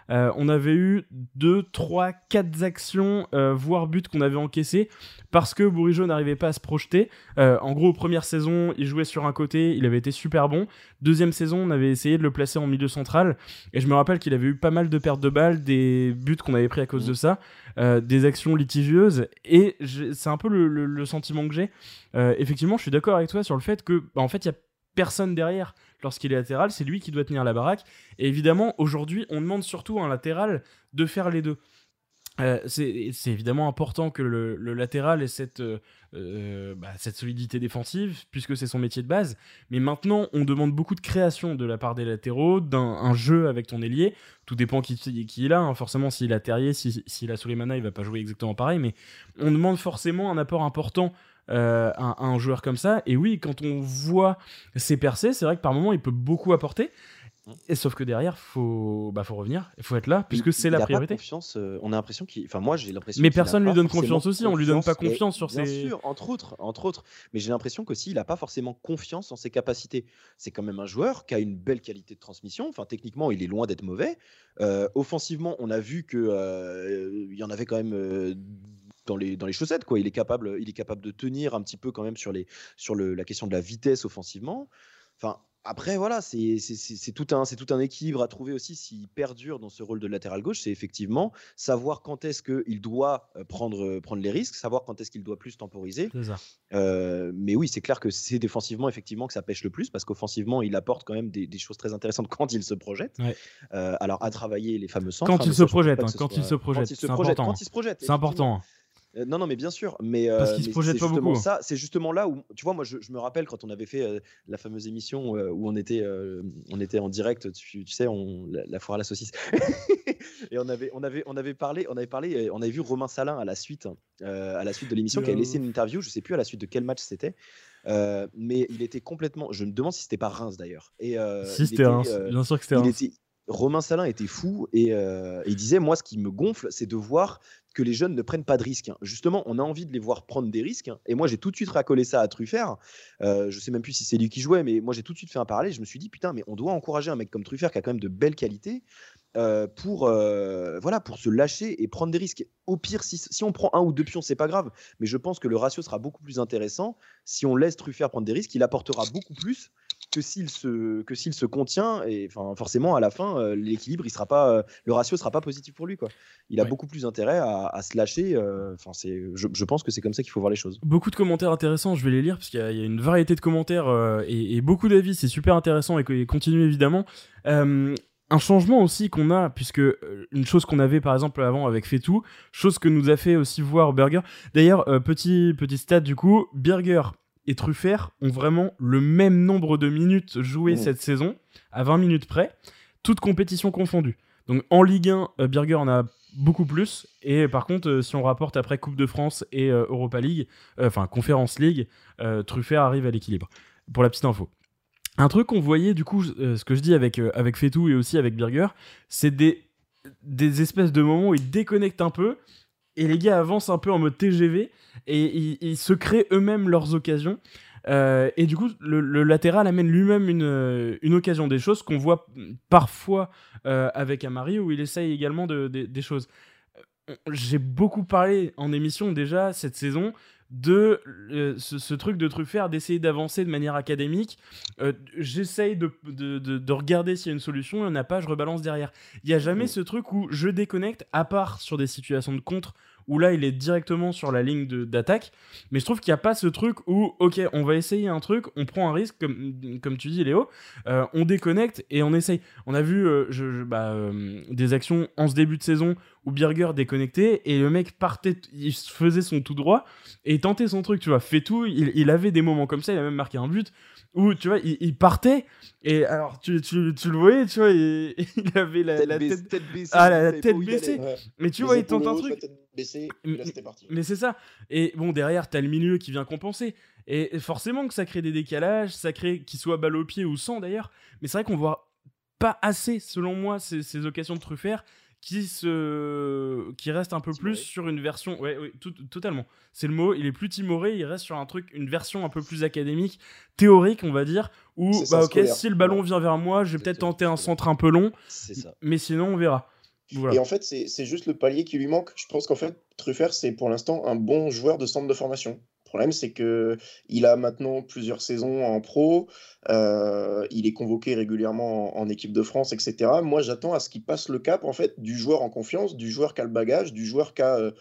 euh, on avait eu 2, 3, 4 actions, voire buts qu'on avait encaissés parce que Bourigeau n'arrivait pas à se projeter. en gros, première saison, il jouait sur un côté, il avait été super bon. Deuxième saison, on avait essayé de le placer en milieu central et je me rappelle qu'il avait eu pas mal de pertes de balles, des buts qu'on avait pris à cause de ça, des actions litigieuses et c'est un peu le, sentiment que j'ai. effectivement, je suis d'accord avec toi sur le fait que, bah, en fait, il y a personne derrière lorsqu'il est latéral, c'est lui qui doit tenir la baraque. Et évidemment, aujourd'hui, on demande surtout à un latéral de faire les deux. Euh, c'est évidemment important que le, latéral ait cette, euh, euh, bah, cette solidité défensive, puisque c'est son métier de base. Mais maintenant, on demande beaucoup de création de la part des latéraux, d'un jeu avec ton ailier. Tout dépend qui, qui est là. Hein. Forcément, s'il a Terrier, s'il si, a Souleymana, il va pas jouer exactement pareil. Mais on demande forcément un apport important euh, un, joueur comme ça. Et oui, quand on voit ses percées, c'est vrai que par moment, il peut beaucoup apporter. Et sauf que derrière, faut, bah, faut revenir, il faut être là, puisque c'est la priorité. confiance, euh, on a l'impression qu'il, enfin moi j'ai l'impression. Mais personne lui donne confiance aussi, on lui donne pas confiance sur ses. Bien sûr, entre autres, entre autres. Mais j'ai l'impression qu'aussi il a pas forcément confiance en ses capacités. C'est quand même un joueur qui a une belle qualité de transmission. Enfin techniquement, il est loin d'être mauvais. Euh, offensivement, on a vu que il y en avait quand même dans les, dans les chaussettes. Quoi. Il, est capable, il est capable de tenir un petit peu quand même sur, les, sur le, la question de la vitesse offensivement. Enfin, après, voilà, c'est tout, un, tout un équilibre à trouver aussi s'il perdure dans ce rôle de latéral gauche. C'est effectivement savoir quand est-ce qu'il doit euh, prendre, euh, prendre les risques, savoir quand est-ce qu'il doit plus temporiser. Ça. Euh, mais oui, c'est clair que c'est défensivement, effectivement, que ça pêche le plus parce qu'offensivement, il apporte quand même des, des choses très intéressantes quand il se projette. Ouais. Euh, alors, à travailler les fameux centres. Quand hein, il se projette, hein, quand il se projette, quand il se projette, quand il se projette, C'est important. Euh, non, non, mais bien sûr. Mais, Parce euh, qu'il se mais projette c'est pas justement beaucoup. Ça, c'est justement là où, tu vois, moi, je, je me rappelle quand on avait fait euh, la fameuse émission où on était, on était en direct, tu, tu sais, on, la, la foire à la saucisse. Et on avait, on avait, on avait parlé, on avait parlé, on avait vu Romain Salin à la suite, à la suite de l'émission, qui avait laissé une interview. Je sais plus à la suite de quel match c'était. mais il était complètement. Je me demande si c'était pas Reims d'ailleurs. Et si c'était euh, bien sûr que c'était était- Romain Salin était fou et euh, il disait moi ce qui me gonfle c'est de voir que les jeunes ne prennent pas de risques. Justement, on a envie de les voir prendre des risques et moi j'ai tout de suite racolé ça à Truffert. Euh, je sais même plus si c'est lui qui jouait mais moi j'ai tout de suite fait un parallèle, je me suis dit putain mais on doit encourager un mec comme Truffert qui a quand même de belles qualités euh, pour euh, voilà pour se lâcher et prendre des risques. Au pire si, si on prend un ou deux pions c'est pas grave, mais je pense que le ratio sera beaucoup plus intéressant si on laisse Truffert prendre des risques, il apportera beaucoup plus que s'il se que s'il se contient et enfin forcément à la fin euh, l'équilibre il sera pas euh, le ratio sera pas positif pour lui quoi il a Ouais. beaucoup plus intérêt à, à se lâcher euh, enfin c'est je, je pense que c'est comme ça qu'il faut voir les choses Beaucoup de commentaires intéressants, je vais les lire parce qu'il y, a il y a une variété de commentaires et, et beaucoup d'avis, c'est super intéressant et, continue évidemment. Un changement aussi qu'on a, puisque une chose qu'on avait par exemple avant avec Fetou, chose que nous a fait aussi voir Burger. D'ailleurs, euh, petit, petit stat du coup, Burger et Truffert ont vraiment le même nombre de minutes jouées Mmh. cette saison, à 20 minutes près, toutes compétitions confondues. Donc en Ligue 1, euh, Birger en a beaucoup plus. Et par contre, euh, si on rapporte après Coupe de France et euh, Europa League, enfin Conference League, Truffert arrive à l'équilibre. Pour la petite info. Un truc qu'on voyait, du coup, ce que je dis avec, avec Fetou et aussi avec Birger, c'est des, des espèces de moments où ils déconnectent un peu et les gars avancent un peu en mode TGV et ils, se créent eux-mêmes leurs occasions. Euh, et du coup, le, latéral amène lui-même une, une occasion, des choses qu'on voit parfois euh, avec Amari où il essaye également de- des choses. Euh, J'ai beaucoup parlé en émission déjà cette saison de euh, ce, ce truc de Truffert d'essayer d'avancer de manière académique. Euh, J'essaye de, de, de- de regarder s'il y a une solution, il n'y en a pas, je rebalance derrière. Il n'y a jamais Mm. ce truc où je déconnecte, à part sur des situations de contre, où là il est directement sur la ligne d'attaque. Mais je trouve qu'il n'y a pas ce truc où, ok, on va essayer un truc, on prend un risque, comme, comme tu dis Léo, euh, on déconnecte et on essaye. On a vu euh, bah, euh, des actions en ce début de saison où Birger déconnectait et le mec partait, il faisait son tout droit et tentait son truc, tu vois, fait tout. Il avait des moments comme ça, il a même marqué un but où, tu vois, il, il partait et alors tu, tu, tu le voyais, tu vois, il, il avait la, tête. tête baissée Ah, la- tête baissée. Ouais. Mais tu Les vois, il tente un truc. baissée, là parti. Mais c'est ça. Et bon, derrière, t'as le milieu qui vient compenser. Et forcément que ça crée des décalages, ça crée qu'il soit balle au pied ou sans d'ailleurs. Mais c'est vrai qu'on voit pas assez, selon moi, ces, ces occasions de Truffert qui se qui reste un peu Timoré. plus sur une version ouais, ouais, tout- totalement c'est le mot il est plus timoré il reste sur un truc une version un peu plus académique théorique on va dire où bah ok scolaire. si le ballon vient vers moi je vais peut-être tenter un centre un peu long ça mais sinon on verra voilà Et en fait, c'est c'est juste le palier qui lui manque. Je pense qu'en fait, Truffert, c'est pour l'instant un bon joueur de centre de formation. Le problème, c'est que il a maintenant plusieurs saisons en pro, euh, il est convoqué régulièrement en, en équipe de France, etc. Moi, j'attends à ce qu'il passe le cap en fait du joueur en confiance, du joueur qui a le bagage, du joueur qui a,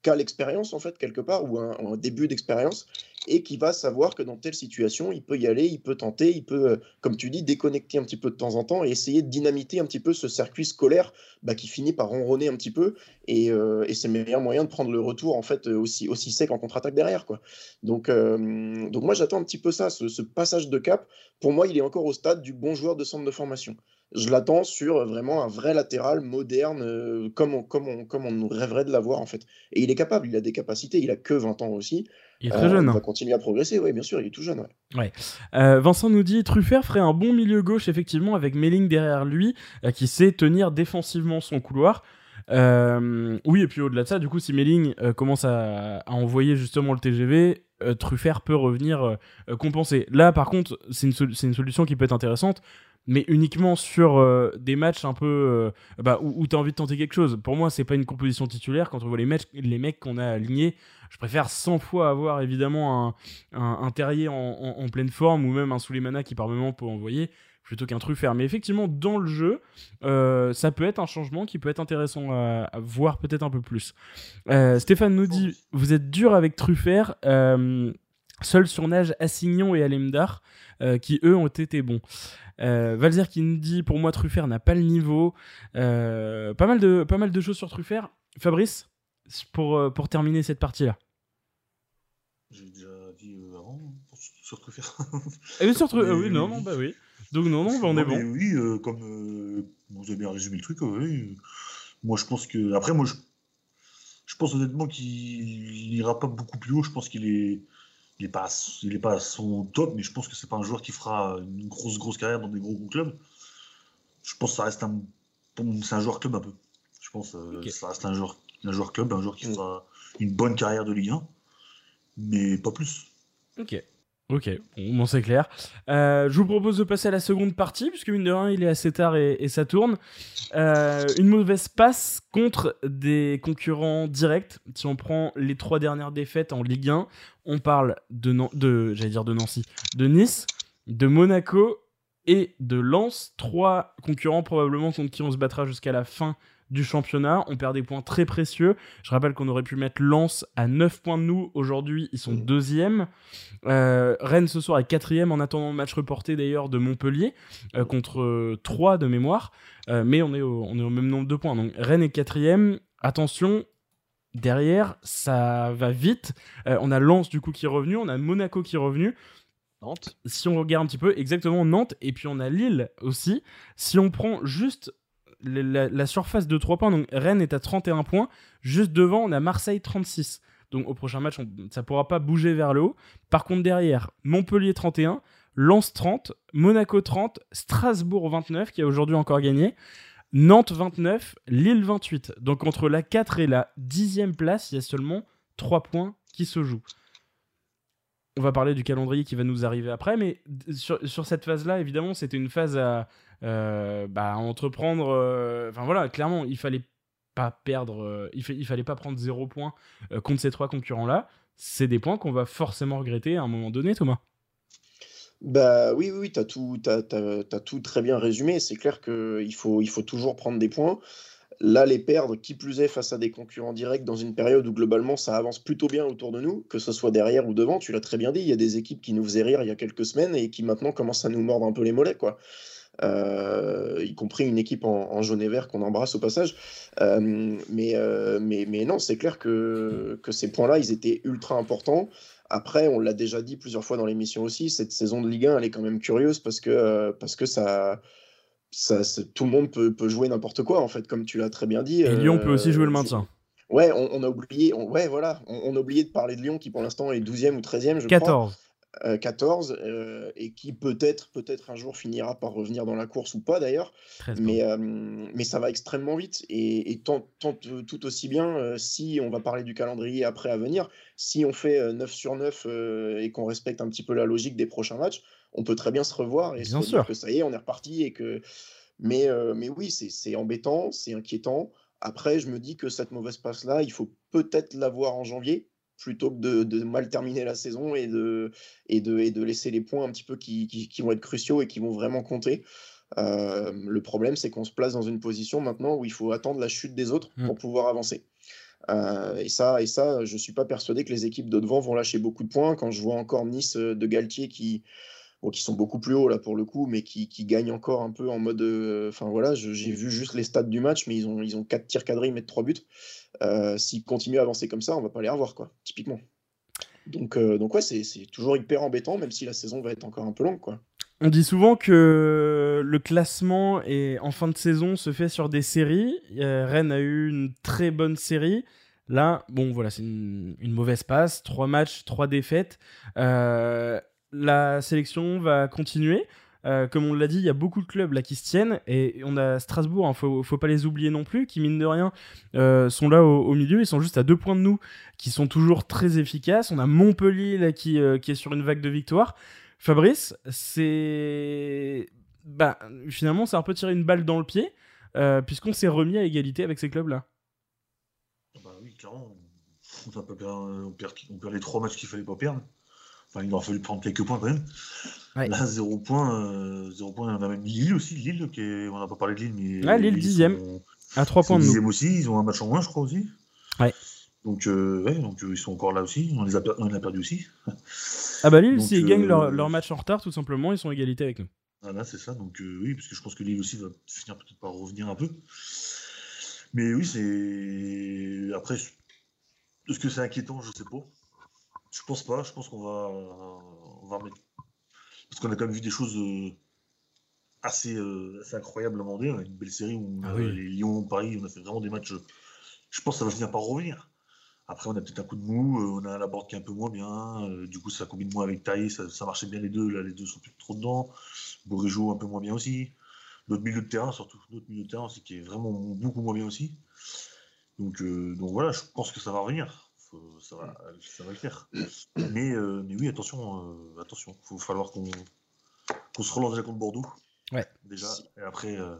euh, qui a l'expérience en fait quelque part ou un, début d'expérience et qui va savoir que dans telle situation, il peut y aller, il peut tenter, il peut, euh, comme tu dis, déconnecter un petit peu de temps en temps et essayer de dynamiter un petit peu ce circuit scolaire bah, qui finit par ronronner un petit peu et, euh, et c'est le meilleur moyen de prendre le retour en fait euh, aussi, aussi sec en contre-attaque derrière quoi. Donc, donc moi j'attends un petit peu ça, ce passage de cap. Pour moi, il est encore au stade du bon joueur de centre de formation. Je l'attends sur euh, vraiment un vrai latéral moderne, euh, comme, on, comme, on, comme on rêverait de l'avoir en fait. Et il est capable, il a des capacités, il a que 20 ans aussi. il est très Euh, jeune Il hein. va continuer à progresser, oui, bien sûr, il est tout jeune. ouais. Euh, Vincent nous dit Truffert ferait un bon milieu gauche effectivement avec Melling derrière lui euh, qui sait tenir défensivement son couloir. Euh, oui et puis au-delà de ça du coup si Melling euh, commence à, à envoyer justement le TGV euh, Truffert peut revenir euh, euh, compenser. Là par contre c'est une, sol- une solution qui peut être intéressante. Mais uniquement sur euh, des matchs un peu euh, bah, où, tu as envie de tenter quelque chose. Pour moi, c'est pas une composition titulaire. Quand on voit les, mecs, les mecs qu'on a alignés, je préfère 100 fois avoir évidemment un, un, Terrier en, pleine forme ou même un Souleymana qui par moment peut envoyer plutôt qu'un Truffert. Mais effectivement, dans le jeu, euh, ça peut être un changement qui peut être intéressant à, voir peut-être un peu plus. Stéphane nous dit Vous êtes dur avec Truffert. Seul sur Nage, Assignon et Alemdar, qui eux ont été bons. Euh, Valzer qui nous dit pour moi Truffert n'a pas le niveau. Euh, pas, mal de, pas mal de choses sur Truffert. Fabrice, pour, euh, pour terminer cette partie-là. J'ai déjà dit euh, avant sur Truffert. Et sur Truffert, oui, non, non, bah oui. Donc non, non, bah, on est bon. Oui, comme vous avez bien résumé le truc, oui. Moi, je pense que. Après, moi, je, je pense honnêtement qu'il n'ira pas beaucoup plus haut. Je pense qu'il est il n'est pas, il est pas à son top, mais je pense que c'est pas un joueur qui fera une grosse, grosse carrière dans des gros, gros clubs. Je pense que ça reste un, c'est un joueur club un peu. Je pense que ça reste un joueur, un joueur club, un joueur qui fera une bonne carrière de Ligue 1, mais pas plus. Ok. Ok, bon, c'est clair. Euh, je vous propose de passer à la seconde partie, puisque mine de rien, il est assez tard et, ça tourne. Euh, une mauvaise passe contre des concurrents directs. Si on prend les trois dernières défaites en Ligue 1, on parle de, Nancy, de Nice, de Monaco et de Lens. Trois concurrents probablement contre qui on se battra jusqu'à la fin du championnat. On perd des points très précieux. Je rappelle qu'on aurait pu mettre Lens à 9 points de nous. Aujourd'hui, ils sont deuxième. Euh, Rennes ce soir est quatrième en attendant le match reporté d'ailleurs de Montpellier euh, contre 3 de mémoire. Euh, mais on est, au, on est au même nombre de points. Donc Rennes est quatrième. Attention, derrière, ça va vite. on a Lens du coup qui est revenu. On a Monaco qui est revenu. Nantes. Si on regarde un petit peu, exactement Nantes, et puis on a Lille aussi. Si on prend juste la, surface de 3 points. Donc Rennes est à 31 points. Juste devant, on a Marseille 36. Donc au prochain match, ça ne pourra pas bouger vers le haut. Par contre, derrière, Montpellier 31, Lens 30, Monaco 30, Strasbourg 29, qui a aujourd'hui encore gagné, Nantes 29, Lille 28. Donc entre la 4 et la 10e place, il y a seulement 3 points qui se jouent. On va parler du calendrier qui va nous arriver après, mais sur, cette phase-là, évidemment, c'était une phase à, euh, bah, entreprendre. Euh, enfin voilà, clairement, il fallait pas perdre, euh, il, fallait pas prendre zéro point contre ces trois concurrents-là. C'est des points qu'on va forcément regretter à un moment donné, Thomas. Bah oui, oui, tu as tout, tout très bien résumé. C'est clair qu'il faut, il faut toujours prendre des points. Là, les perdre, qui plus est face à des concurrents directs dans une période où globalement ça avance plutôt bien autour de nous, que ce soit derrière ou devant, tu l'as très bien dit, il y a des équipes qui nous faisaient rire il y a quelques semaines et qui maintenant commencent à nous mordre un peu les mollets. quoi. Euh, y compris une équipe en, jaune et vert qu'on embrasse au passage. Euh, mais, euh, mais, mais non, c'est clair que, que ces points-là, ils étaient ultra importants. Après, on l'a déjà dit plusieurs fois dans l'émission aussi, cette saison de Ligue 1, elle est quand même curieuse parce que, parce que ça, ça, tout le monde peut, peut jouer n'importe quoi, en fait, comme tu l'as très bien dit. Et Lyon peut aussi jouer le maintien. Ouais, on, a oublié, ouais, voilà, on, a oublié de parler de Lyon qui pour l'instant est 12e ou 13e, je 14. crois. 14 euh, euh, et qui peut-être peut-être un jour finira par revenir dans la course ou pas d'ailleurs mais, euh, mais ça va extrêmement vite et, et tant, tout aussi bien si on va parler du calendrier après à venir si on fait 9 sur 9 et qu'on respecte un petit peu la logique des prochains matchs on peut très bien se revoir et se dire que ça y est on est reparti et que mais, mais oui c'est embêtant c'est inquiétant après je me dis que cette mauvaise passe là il faut peut-être l'avoir en janvier plutôt que de, mal terminer la saison et de, et, de, et de laisser les points un petit peu qui, qui, vont être cruciaux et qui vont vraiment compter. Euh, le problème, c'est qu'on se place dans une position maintenant où il faut attendre la chute des autres pour mm. pouvoir avancer. Euh, et, ça, et ça, je ne suis pas persuadé que les équipes de devant vont lâcher beaucoup de points. Quand je vois encore Nice euh, de Galtier qui, qui sont beaucoup plus hauts là pour le coup, mais qui, qui gagnent encore un peu en mode. Enfin voilà, j'ai vu juste les stats du match, mais ils ont, ils ont 4 tirs cadrés, ils mettent 3 buts. Euh, s'ils continuent à avancer comme ça, on va pas les revoir, quoi, typiquement. Donc, euh, donc ouais, c'est toujours hyper embêtant, même si la saison va être encore un peu longue, quoi. On dit souvent que le classement est, en fin de saison se fait sur des séries. Rennes a eu une très bonne série. Là, bon, voilà, c'est une, mauvaise passe. Trois matchs, trois défaites. Euh, la sélection va continuer. Euh, comme on l'a dit, il y a beaucoup de clubs là qui se tiennent et on a Strasbourg, il hein, faut, faut pas les oublier non plus, qui mine de rien euh, sont là au, milieu, ils sont juste à deux points de nous, qui sont toujours très efficaces. On a Montpellier là qui, euh, est sur une vague de victoire. Fabrice, c'est bah, finalement, c'est un peu tirer une balle dans le pied, puisqu'on s'est remis à égalité avec ces clubs-là. Bah oui, clairement. On, perd, on perd les trois matchs qu'il fallait pas perdre. Enfin, il aurait fallu prendre quelques points quand même. Là, zéro point, euh, zéro point. On a même Lille aussi. Lille, qui est... on n'a pas parlé de Lille, mais. Ouais, Lille, dixième. Sont... À trois points de dixième aussi. Ils ont un match en moins, je crois aussi. Ouais. Donc, euh, ouais, donc euh, ils sont encore là aussi. On les a, on les a perdus aussi. Ah bah Lille, s'ils gagnent leur, leur, match en retard, tout simplement, ils sont égalité avec nous. Ah là, c'est ça. Donc oui, parce que je pense que Lille aussi va finir peut-être par revenir un peu. Mais oui, c'est. Après, est-ce que c'est inquiétant Je sais pas. Je pense pas. Je pense qu'on va, on va remettre. Parce qu'on a quand même vu des choses euh, assez, euh, assez incroyables à On a une belle série où ah les Lyon, Paris, on a fait vraiment des matchs. Je pense que ça va finir par revenir. Après, on a peut-être un coup de mou, euh, on a la board qui est un peu moins bien. du coup, ça combine moins avec Taï, ça, ça, marchait bien les deux. Là, les deux sont plus trop dedans. Bourigeau un peu moins bien aussi. Notre milieu de terrain, surtout notre milieu de terrain, c'est qui est vraiment beaucoup moins bien aussi. Donc, donc voilà, je pense que ça va revenir ça, va, ça va le faire. Mais, euh, mais oui, attention, euh, attention. Il va falloir qu'on se relance déjà contre Bordeaux. Ouais. Déjà, et après, euh,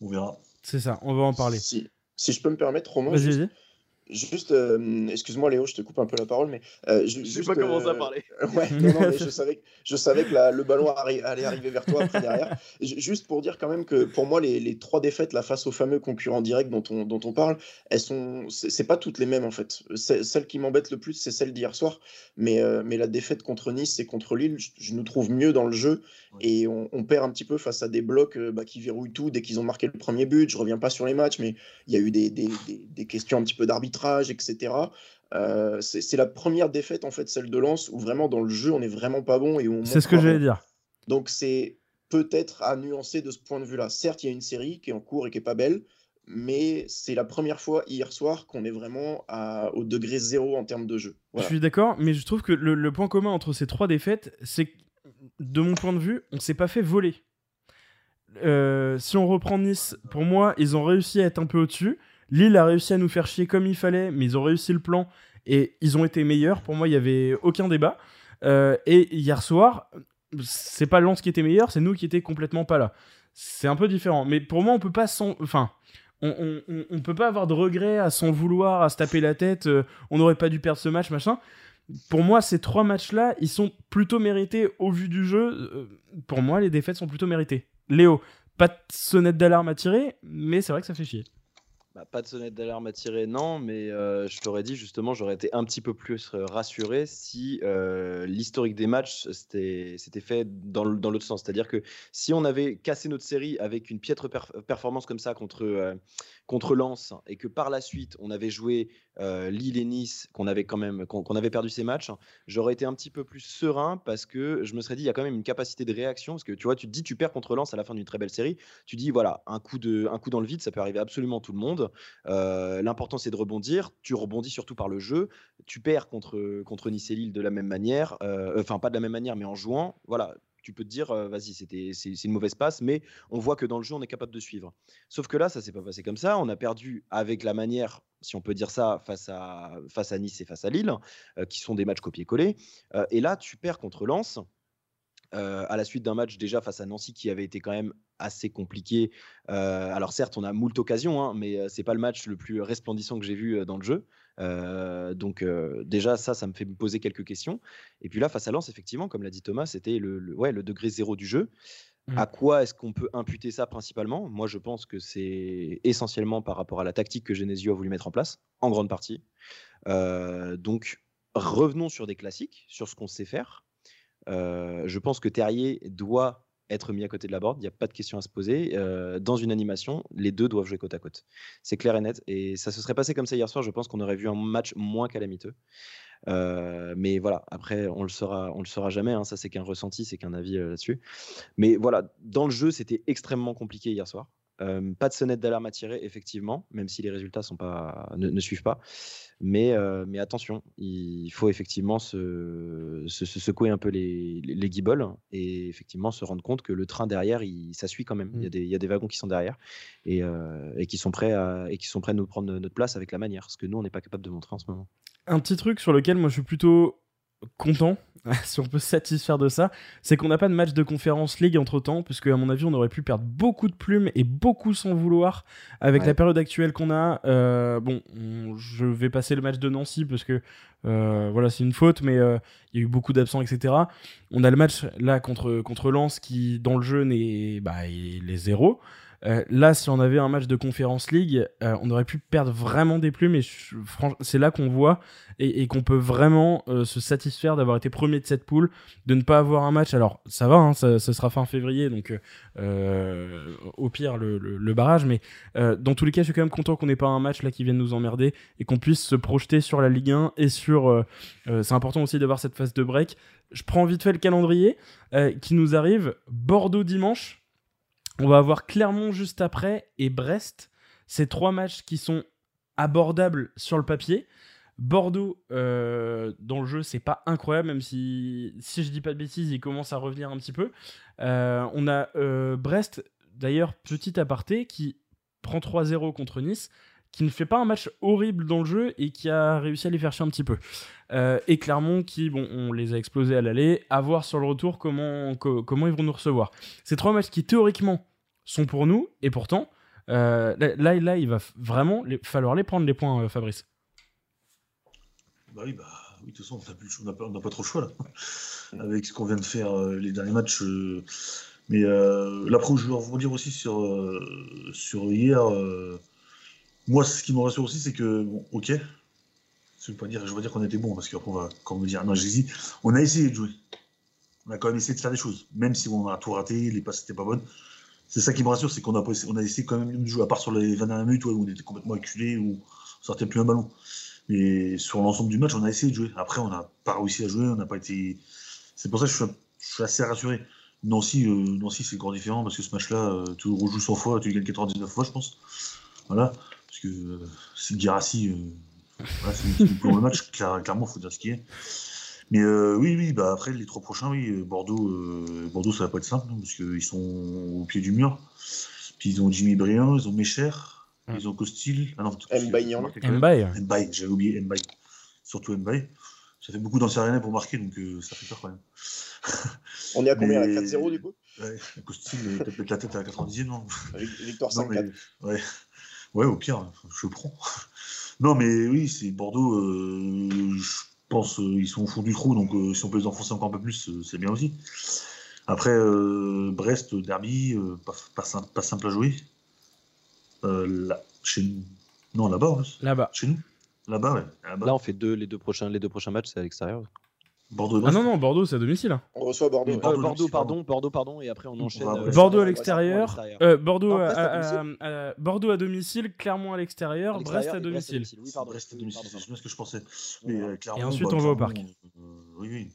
on verra. C'est ça, on va en parler. Si, si je peux me permettre, Romain. Vas-y, vas-y. Juste, euh, excuse-moi Léo, je te coupe un peu la parole, mais euh, je sais pas comment ça parler. ouais, non, non, mais je savais, je savais que la, le ballon allait arriver vers toi après derrière. Juste pour dire quand même que pour moi les, les trois défaites là face aux fameux concurrents directs dont on, dont on parle, elles sont, c'est pas toutes les mêmes en fait. Celle qui m'embête le plus, c'est celle d'hier soir, mais euh, mais la défaite contre Nice et contre Lille, je, nous trouve mieux dans le jeu et on, on, perd un petit peu face à des blocs bah, qui verrouillent tout dès qu'ils ont marqué le premier but. Je reviens pas sur les matchs, mais il y a eu des, des, des, des questions un petit peu d'arbitre etc. Euh, c'est la première défaite, en fait, celle de Lens, où vraiment dans le jeu, on est vraiment pas bon. et C'est ce que j'allais dire. Donc c'est peut-être à nuancer de ce point de vue-là. Certes, il y a une série qui est en cours et qui est pas belle, mais c'est la première fois hier soir qu'on est vraiment à, au degré zéro en termes de jeu. Je suis d'accord, mais je trouve que le, point commun entre ces trois défaites, c'est que, de mon point de vue, on s'est pas fait voler. Euh, si on reprend Nice, pour moi, ils ont réussi à être un peu au-dessus. Lille a réussi à nous faire chier comme il fallait, mais ils ont réussi le plan et ils ont été meilleurs. Pour moi, il n'y avait aucun débat. Euh, et hier soir, c'est pas Lens qui était meilleur, c'est nous qui étions complètement pas là. C'est un peu différent. Mais pour moi, on peut pas sans. Enfin. On, peut pas avoir de regrets à s'en vouloir, à se taper la tête, euh, on n'aurait pas dû perdre ce match, machin. Pour moi, ces trois matchs-là, ils sont plutôt mérités au vu du jeu. Euh, pour moi, les défaites sont plutôt méritées. Léo, pas de sonnette d'alarme à tirer, mais c'est vrai que ça fait chier. Bah, pas de sonnette d'alarme à tirer, non, mais euh, je t'aurais dit justement, j'aurais été un petit peu plus euh, rassuré si euh, l'historique des matchs s'était fait dans l'autre sens. C'est-à-dire que si on avait cassé notre série avec une piètre performance comme ça contre, contre Lens et que par la suite on avait joué euh, Lille et Nice, qu'on avait quand même avait perdu ces matchs, j'aurais été un petit peu plus serein parce que je me serais dit il y a quand même une capacité de réaction parce que tu vois tu te dis tu perds contre Lens à la fin d'une très belle série, tu dis voilà un coup de un coup dans le vide ça peut arriver absolument tout le monde. Euh, l'important c'est de rebondir, tu rebondis surtout par le jeu, tu perds contre contre Nice et Lille de la même manière, euh, enfin pas de la même manière mais en jouant, voilà tu peux te dire, vas-y, c'était, c'est, une mauvaise passe, mais on voit que dans le jeu, on est capable de suivre. Sauf que là, ça s'est pas passé comme ça. On a perdu avec la manière, si on peut dire ça, face à, face à Nice et face à Lille, qui sont des matchs copier-coller. et là, tu perds contre Lens. À la suite d'un match déjà face à Nancy qui avait été quand même assez compliqué. alors certes, on a moult occasions, hein, mais c'est pas le match le plus resplendissant que j'ai vu dans le jeu. Euh, donc euh, déjà ça, ça me fait me poser quelques questions. Et puis là, face à Lens, effectivement, comme l'a dit Thomas, c'était le, ouais, le degré zéro du jeu. Mmh. À quoi est-ce qu'on peut imputer ça principalement? Moi, je pense que c'est essentiellement par rapport à la tactique que Genesio a voulu mettre en place, en grande partie. Euh, donc, revenons sur des classiques, sur ce qu'on sait faire. Je pense que Terrier doit être mis à côté de la board, il n'y a pas de question à se poser. Euh, dans une animation, les deux doivent jouer côte à côte. C'est clair et net. Et ça se serait passé comme ça hier soir, je pense qu'on aurait vu un match moins calamiteux. Euh, mais voilà, après, on le saura, on le saura jamais. Hein. ça, c'est qu'un ressenti, c'est qu'un avis euh, là-dessus. Mais voilà, dans le jeu, c'était extrêmement compliqué hier soir. Pas de sonnette d'alarme à tirer, effectivement, même si les résultats sont pas, ne suivent pas. Mais, euh, mais attention, il faut effectivement se, se, secouer un peu les, les, guibolles et effectivement se rendre compte que le train derrière, il, ça suit quand même. Il, y a mmh. des, il y a des wagons qui sont derrière et, euh, et, qui sont prêts à, et qui sont prêts à nous prendre notre place avec la manière, ce que nous, on n'est pas capable de montrer en ce moment. Un petit truc sur lequel moi je suis plutôt content, si on peut se satisfaire de ça, c'est qu'on n'a pas de match de conférence League entre temps, puisque à mon avis, on aurait pu perdre beaucoup de plumes et beaucoup sans vouloir avec Ouais. la période actuelle qu'on a. Euh, bon, on- je vais passer le match de Nancy parce que euh, voilà, c'est une faute, mais euh, il y a eu beaucoup d'absents, etc. On a le match là contre, contre Lens qui, dans le jeu, n'est bah, il est zéro. Euh, là, si on avait un match de conférence League, euh, on aurait pu perdre vraiment des plumes et c'est là qu'on voit et, qu'on peut vraiment euh, se satisfaire d'avoir été premier de cette poule, de ne pas avoir un match. Alors, ça va, hein, ça, sera fin février, donc au pire le, barrage, mais dans tous les cas, je suis quand même content qu'on n'ait pas un match là qui vienne nous emmerder et qu'on puisse se projeter sur la Ligue 1 et sur. c'est important aussi d'avoir cette phase de break. Je prends vite fait le calendrier qui nous arrive. Bordeaux dimanche. On va avoir Clermont juste après et Brest. Ces trois matchs qui sont abordables sur le papier. Bordeaux, euh, dans le jeu, c'est pas incroyable, même si, si je dis pas de bêtises, il commence à revenir un petit peu. Euh, on a euh, Brest, d'ailleurs, petit aparté, qui prend 3-0 contre Nice, qui ne fait pas un match horrible dans le jeu et qui a réussi à les faire chier un petit peu. Euh, et Clermont, qui, bon, on les a explosés à l'aller, à voir sur le retour comment, co- comment ils vont nous recevoir. Ces trois matchs qui, théoriquement, sont pour nous, et pourtant, euh, là, là, il va vraiment falloir les prendre, les points, euh, Fabrice. Bah oui, bah oui, de toute façon, on n'a pas, trop le choix là. Avec ce qu'on vient de faire euh, les derniers matchs. mais là, après, je veux rebondir aussi sur, sur hier. Moi, ce qui me rassure aussi, c'est que, bon, ok, je veux pas dire, dire qu'on était bon, parce qu'après, on va quand me dire, non, j'hésite. On a essayé de jouer. On a quand même essayé de faire des choses, même si on a tout raté, les passes n'étaient pas bonnes. C'est ça qui me rassure, c'est qu'on a, on a essayé quand même de jouer, à part sur les 20 dernières minutes où on était complètement acculé, où on sortait plus un ballon. Mais sur l'ensemble du match, on a essayé de jouer. Après, on n'a pas réussi à jouer, on n'a pas été. C'est pour ça que je suis, assez rassuré. Nancy, euh, Nancy c'est encore différent parce que ce match-là, euh, tu rejoues 100 fois, tu gagnes 99 fois, je pense. Voilà. Que euh, c'est Girassi, euh, voilà, c'est le match, Cla- clairement, il faut dire ce qui est. Mais euh, oui, oui, bah après les trois prochains, oui, euh, Bordeaux, euh, Bordeaux, ça va pas être simple, hein, parce qu'ils sont au pied du mur. Puis ils ont Jimmy Briand, ils ont Mécher, Mm. ils ont Costil. Ah non, Mbaye, j'avais oublié Mbaye. Surtout Mbaye. Ça fait beaucoup dans le Serena pour marquer, donc euh, ça fait peur quand même. On est à combien Mais- 4-0 du coup? Ouais, Costil, euh, peut-être mettre la tête à la 90e, non? Victoire Non, 5-4. mais, ouais. Ouais, au pire, je prends. Non, mais oui, c'est Bordeaux. euh, je pense euh, ils sont au fond du trou, donc euh, si on peut les enfoncer encore un peu plus, euh, c'est bien aussi. Après, euh, Brest, Derby, euh, pas, pas simple, pas simple à jouer. Euh, là, chez nous. Non, là-bas. Là-bas. chez nous. Là-bas, ouais. Là-bas. Là, on fait deux, les deux prochains, les deux prochains matchs, c'est à l'extérieur. Bordeaux, Ah non, non, Bordeaux, c'est à domicile. hein. On reçoit Bordeaux. Ouais. Bordeaux, Euh, Bordeaux, c'est pardon, Bordeaux, pardon, et après on enchaîne. à euh, Brest. Bordeaux à l'extérieur. Euh, Bordeaux, Non, à, Brest à à- domicile. à- à- Bordeaux à domicile, Clermont à l'extérieur, À Brest à l'extérieur et domicile. Oui, pardon. Brest à domicile, c'est ce que je pensais. Mais, euh, Clermont, Et ensuite, bah, on va au Clermont, parc. euh, oui, oui.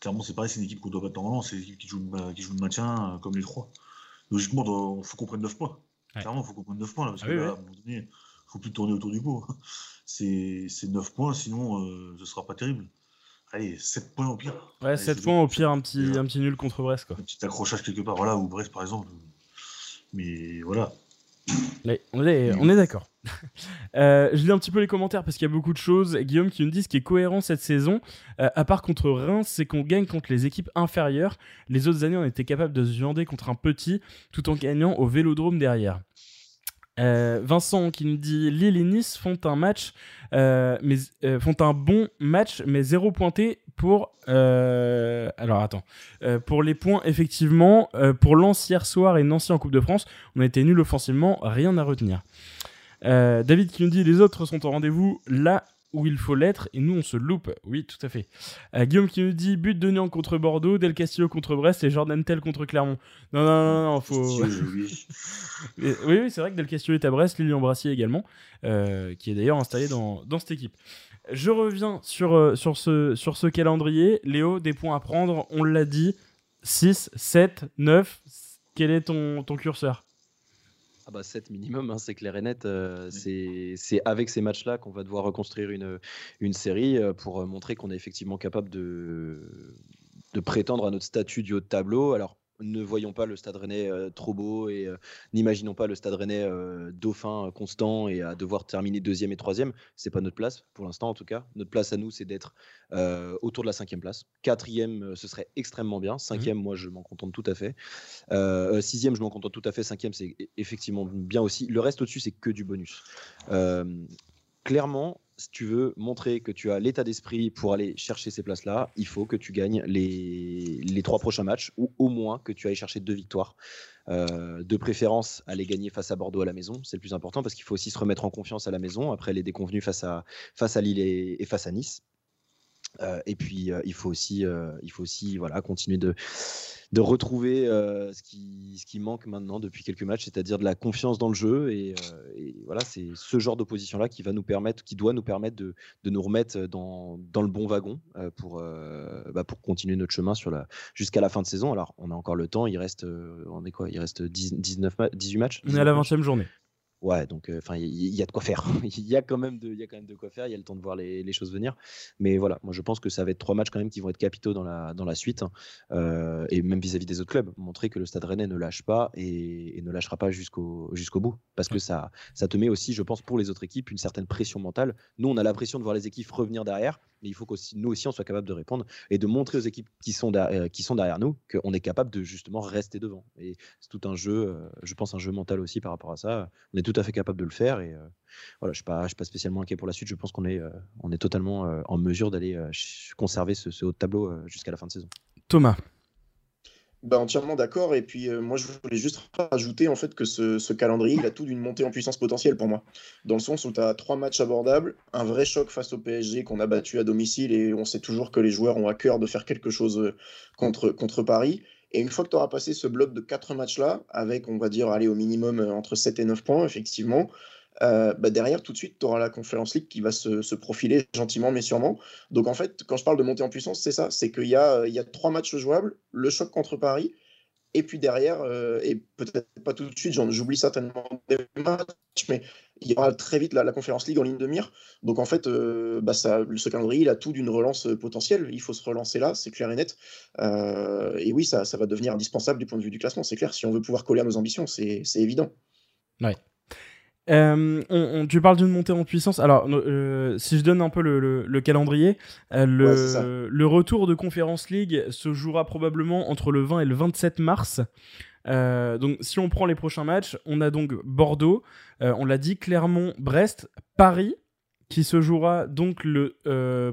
Clairement, c'est pareil, c'est une équipe qu'on doit battre normalement. C'est une équipe qui joue qui joue le maintien, euh, comme les trois. Logiquement, il faut qu'on prenne 9 points. Ouais. Clairement, il faut qu'on prenne 9 points. Là, parce Ah que oui, là, à un moment donné, il ne faut plus tourner autour du pot. C'est c'est 9 points, sinon, euh, ce ne sera pas terrible. Allez, 7 points au pire. Ouais, Allez, 7 je- points, au pire, un petit, un petit nul contre Brest, quoi. Un petit accrochage quelque part, voilà, ou Brest par exemple. Mais voilà. Mais on est, on est d'accord. Euh, je lis un petit peu les commentaires parce qu'il y a beaucoup de choses. Guillaume qui nous dit ce qui est cohérent cette saison, euh, à part contre Reims, c'est qu'on gagne contre les équipes inférieures. Les autres années, on était capable de se viander contre un petit tout en gagnant au vélodrome derrière. Euh, Vincent qui nous dit Lille et Nice font un match, euh, mais euh, font un bon match, mais zéro pointé pour. alors attends, pour les points effectivement, pour Lens hier soir et Nancy en Coupe de France, on a été nul offensivement, rien à retenir. David qui nous dit les autres sont au rendez-vous là où il faut l'être et nous on se loupe. Oui, tout à fait. Euh, Guillaume qui nous dit but de Niang contre Bordeaux, Del Castillo contre Brest et Jordan Tell contre Clermont. Non, non, non, non, faut. Oui, oui, c'est vrai que Del Castillo est à Brest, Lilian Brassier également, euh, qui est d'ailleurs installé dans, dans cette équipe. Je reviens sur, euh, sur, ce, sur ce calendrier. Léo, des points à prendre, on l'a dit. 6, 7, 9. Quel est ton, ton curseur? Ah bah 7 minimum, hein, c'est clair et net. euh, c'est c'est avec ces matchs-là qu'on va devoir reconstruire une, une série euh, pour euh, montrer qu'on est effectivement capable de, de prétendre à notre statut du haut de tableau. Alors ne voyons pas le Stade Rennais trop beau et n'imaginons pas le Stade Rennais dauphin constant et à devoir terminer deuxième et troisième. C'est pas notre place pour l'instant en tout cas. Notre place à nous, c'est d'être autour de la cinquième place. Quatrième, ce serait extrêmement bien. Mmh cinquième, moi, je m'en contente tout à fait. sixième, je m'en contente tout à fait. Cinquième, c'est e, effectivement bien aussi. Le reste au-dessus, c'est que du bonus. Clairement, si tu veux montrer que tu as l'état d'esprit pour aller chercher ces places-là, il faut que tu gagnes les, les trois prochains matchs ou au moins que tu ailles chercher deux victoires. Euh, de préférence, aller gagner face à Bordeaux à la maison, c'est le plus important parce qu'il faut aussi se remettre en confiance à la maison après les déconvenus face à, face à Lille et face à Nice. Euh, et puis euh, il faut aussi, euh, il faut aussi voilà, continuer de, retrouver ce, qui, ce qui manque maintenant depuis quelques matchs, c'est-à-dire de la confiance dans le jeu. Et, voilà, c'est ce genre d'opposition-là qui va nous permettre, qui doit nous permettre de, de nous remettre dans, dans, le bon wagon pour, bah, pour continuer notre chemin sur la, jusqu'à la fin de saison. Alors, on a encore le temps, il reste, on est quoi Il reste 19, 18 matchs? On est à la 20e journée. Ouais, donc enfin, il y, a de quoi faire. Il y a quand même de, il y a quand même de quoi faire. Il y a le temps de voir les, choses venir. Mais voilà, moi je pense que ça va être trois matchs quand même qui vont être capitaux dans la dans la suite hein. et même vis-à-vis des autres clubs, montrer que le Stade Rennais ne lâche pas et, ne lâchera pas jusqu'au jusqu'au bout, parce que ça ça te met aussi, je pense, pour les autres équipes une certaine pression mentale. Nous, on a la pression de voir les équipes revenir derrière mais il faut que nous aussi on soit capable de répondre et de montrer aux équipes qui sont, derrière, qui sont derrière nous qu'on est capable de justement rester devant. Et c'est tout un jeu, euh, je pense un jeu mental aussi par rapport à ça. On est tout à fait capable de le faire et euh, voilà, je ne suis, pas spécialement inquiet pour la suite. Je pense qu'on est, euh, on est totalement en mesure d'aller conserver ce, ce haut de tableau jusqu'à la fin de saison. Thomas. Bah, entièrement d'accord. Et puis, euh, moi, je voulais juste rajouter en fait que ce, calendrier, il a tout d'une montée en puissance potentielle pour moi. Dans le sens où tu as trois matchs abordables, un vrai choc face au PSG qu'on a battu à domicile et on sait toujours que les joueurs ont à cœur de faire quelque chose euh, contre, contre Paris. Et une fois que tu auras passé ce bloc de quatre matchs-là, avec, on va dire, aller au minimum euh, entre 7 et 9 points, effectivement, euh, bah, derrière, tout de suite, tu auras la Conference League qui va se, profiler gentiment mais sûrement. Donc en fait, quand je parle de montée en puissance, c'est ça, c'est qu'il y a, trois matchs jouables, le choc contre Paris, et puis derrière, euh, et peut-être pas tout de suite, j'oublie certainement des matchs, mais il y aura très vite la, Conference League en ligne de mire. Donc en fait, euh, bah ça, ce calendrier, il a tout d'une relance potentielle. Il faut se relancer là, c'est clair et net. et oui, ça, ça va devenir indispensable du point de vue du classement, c'est clair. Si on veut pouvoir coller à nos ambitions, c'est évident. Ouais. Euh, tu parles d'une montée en puissance. Alors, euh, si je donne un peu le, calendrier, euh, le, le, retour de Conference League se jouera probablement entre le 20 et le 27 mars. donc, si on prend les prochains matchs, on a donc Bordeaux, on l'a dit, Clermont, Brest, Paris, qui se jouera donc le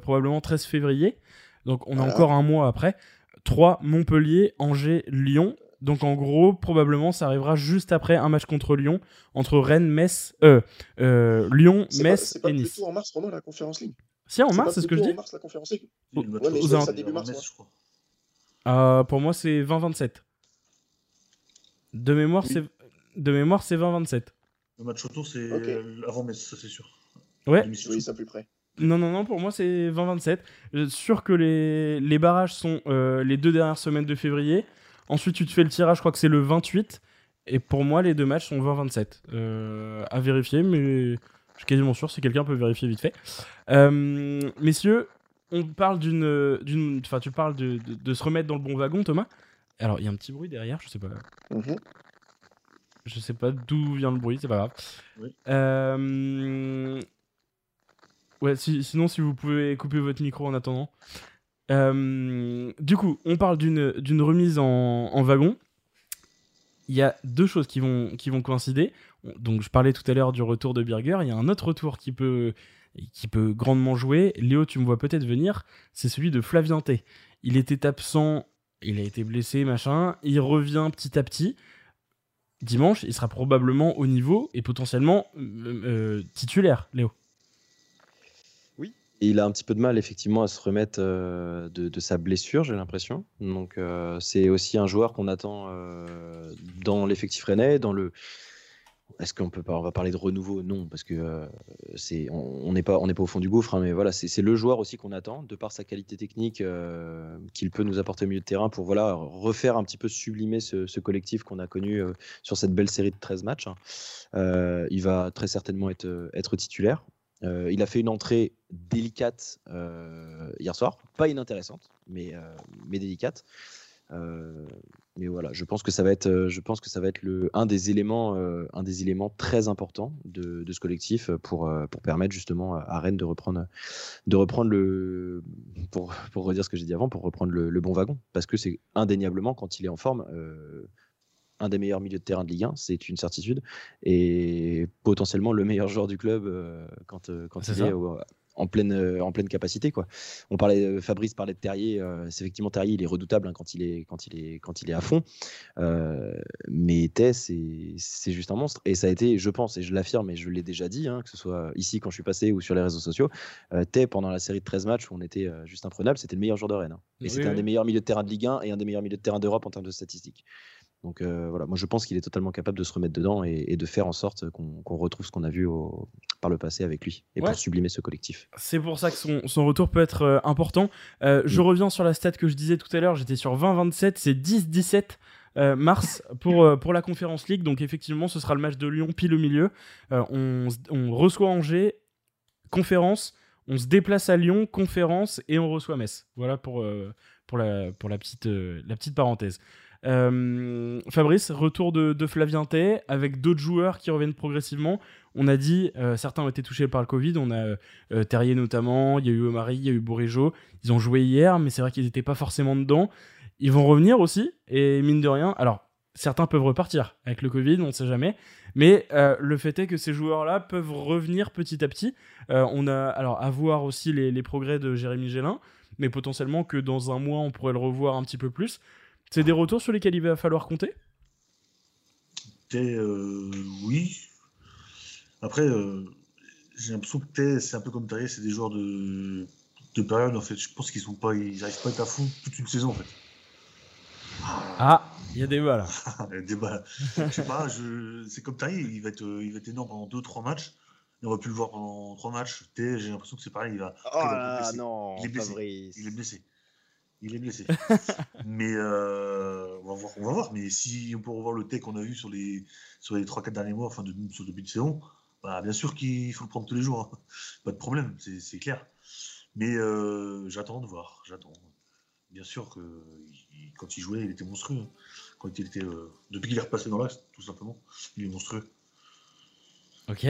probablement 13 février. Donc, on a encore un mois après. 3 Montpellier, Angers, Lyon. Donc en gros, probablement, ça arrivera juste après un match contre Lyon, entre Rennes, Metz, euh, euh Lyon, Metz et Nice. C'est pas en mars pendant la Conférence League. Si, en mars, c'est ce que je dis. en mars la Conférence League. Ouais, mais ça début mars, je crois. Euh, pour moi, c'est 20-27. De mémoire, c'est de mémoire, c'est 20-27. Le match retour, c'est avant Metz, ça c'est sûr. Ouais. Oui, ça plus près. Non, non, non, pour moi c'est 20-27. Je suis sûr que les, les barrages sont euh, les deux dernières semaines de février. Ensuite, tu te fais le tirage, je crois que c'est le 28. Et pour moi, les deux matchs sont 20-27. Euh, à vérifier, mais je suis quasiment sûr si quelqu'un peut vérifier vite fait. Euh, messieurs, on parle d'une. Enfin, tu parles de, de, se remettre dans le bon wagon, Thomas. Alors, il y a un petit bruit derrière, je sais pas. Mhm. Je sais pas d'où vient le bruit, c'est pas grave. Euh, ouais, sinon, si vous pouvez couper votre micro en attendant. Euh, du coup, on parle d'une remise en, wagon. Il y a deux choses qui vont, qui vont coïncider. Donc, je parlais tout à l'heure du retour de Birger. Il y a un autre retour qui peut, qui peut grandement jouer. Léo, tu me vois peut-être venir. C'est celui de Flavienté. Il était absent, il a été blessé, machin. Il revient petit à petit. Dimanche, il sera probablement au niveau et potentiellement euh, euh, titulaire, Léo il a un petit peu de mal effectivement à se remettre euh, de, sa blessure, j'ai l'impression. Donc euh, c'est aussi un joueur qu'on attend euh, dans l'effectif rennais, dans le. Est-ce qu'on peut pas, on va parler de renouveau? Non, parce que on n'est pas, on pas au fond du gouffre, hein, mais voilà, c'est le joueur aussi qu'on attend, de par sa qualité technique qu'il peut nous apporter au milieu de terrain pour voilà refaire un petit peu sublimer ce, collectif qu'on a connu sur cette belle série de 13 matchs. Hein. il va très certainement être titulaire. Euh, il a fait une entrée délicate euh, hier soir, pas inintéressante, mais, euh, mais délicate. mais voilà, je pense que ça va être, je pense que ça va être le, un des éléments, un des éléments très importants de, ce collectif pour, pour permettre justement à Rennes de reprendre, de reprendre le, pour, pour redire ce que j'ai dit avant, pour reprendre le, le, bon wagon, parce que c'est indéniablement quand il est en forme un des meilleurs milieux de terrain de Ligue 1, c'est une certitude, et potentiellement le meilleur joueur du club euh, quand, euh, quand il est en pleine, euh, en pleine capacité. Quoi. On parlait, Fabrice parlait de Terrier, c'est effectivement Terrier, il est redoutable hein, quand, il est, quand, il est, quand il est à fond, mais Tay, c'est juste un monstre, et ça a été, je pense, et je l'affirme, et je l'ai déjà dit, hein, que ce soit ici quand je suis passé ou sur les réseaux sociaux, Tay, pendant la série de 13 matchs où on était juste imprenable, c'était le meilleur joueur de Rennes, hein. et c'était un des meilleurs milieux de terrain de Ligue 1 et un des meilleurs milieux de terrain d'Europe en termes de statistiques. Donc euh, voilà, moi je pense qu'il est totalement capable de se remettre dedans et, de faire en sorte qu'on retrouve ce qu'on a vu par le passé avec lui et pour sublimer ce collectif. C'est pour ça que son, retour peut être euh, important. Euh, je mm. reviens sur la stat que je disais tout à l'heure, j'étais sur 20-27, c'est 10-17. mars pour, pour la Conférence League. Donc effectivement, ce sera le match de Lyon pile au milieu. on, on, reçoit Angers, conférence, on se déplace à Lyon, conférence, et on reçoit Metz. Voilà pour, pour, la, pour la, petite, la petite parenthèse. Euh, Fabrice, retour de, de Flavien avec d'autres joueurs qui reviennent progressivement. On a dit, euh, certains ont été touchés par le Covid. On a euh, Terrier notamment, il y a eu Omari, il y a eu Bourigeau. Ils ont joué hier, mais c'est vrai qu'ils n'étaient pas forcément dedans. Ils vont revenir aussi, et mine de rien, alors certains peuvent repartir avec le Covid, on ne sait jamais. Mais le fait est que ces joueurs-là peuvent revenir petit à petit. on a alors à voir aussi les, les, progrès de Jérémy Gélin, mais potentiellement que dans un mois on pourrait le revoir un petit peu plus. C'est des retours sur lesquels il va falloir compter? Euh, Oui. Après, euh, j'ai l'impression que c'est un peu comme Terrier, c'est des joueurs de, de période en fait. Je pense qu'ils sont pas, ils n'arrivent pas à être à fond toute une saison en fait. Ah, il y a des balles. il y a des balles. je sais pas, c'est comme Terrier, il va être, il va être énorme pendant 2-3 matchs. On aurait pu le voir pendant 3 matchs. J'ai l'impression que c'est pareil. Il va, oh non, il est blessé. Il est blessé. Il est blessé. mais euh, on, va voir, on va voir. Mais si on peut revoir le thé qu'on a vu sur les, sur les 3-4 derniers mois, enfin de, sur le début de saison, bah, bien sûr qu'il faut le prendre tous les jours. Hein. Pas de problème, c'est clair. Mais euh, j'attends de voir. J'attends. Bien sûr que quand il jouait, il était monstrueux. Hein. Quand il était, euh, depuis qu'il est repassé dans l'axe, tout simplement, il est monstrueux. Ok.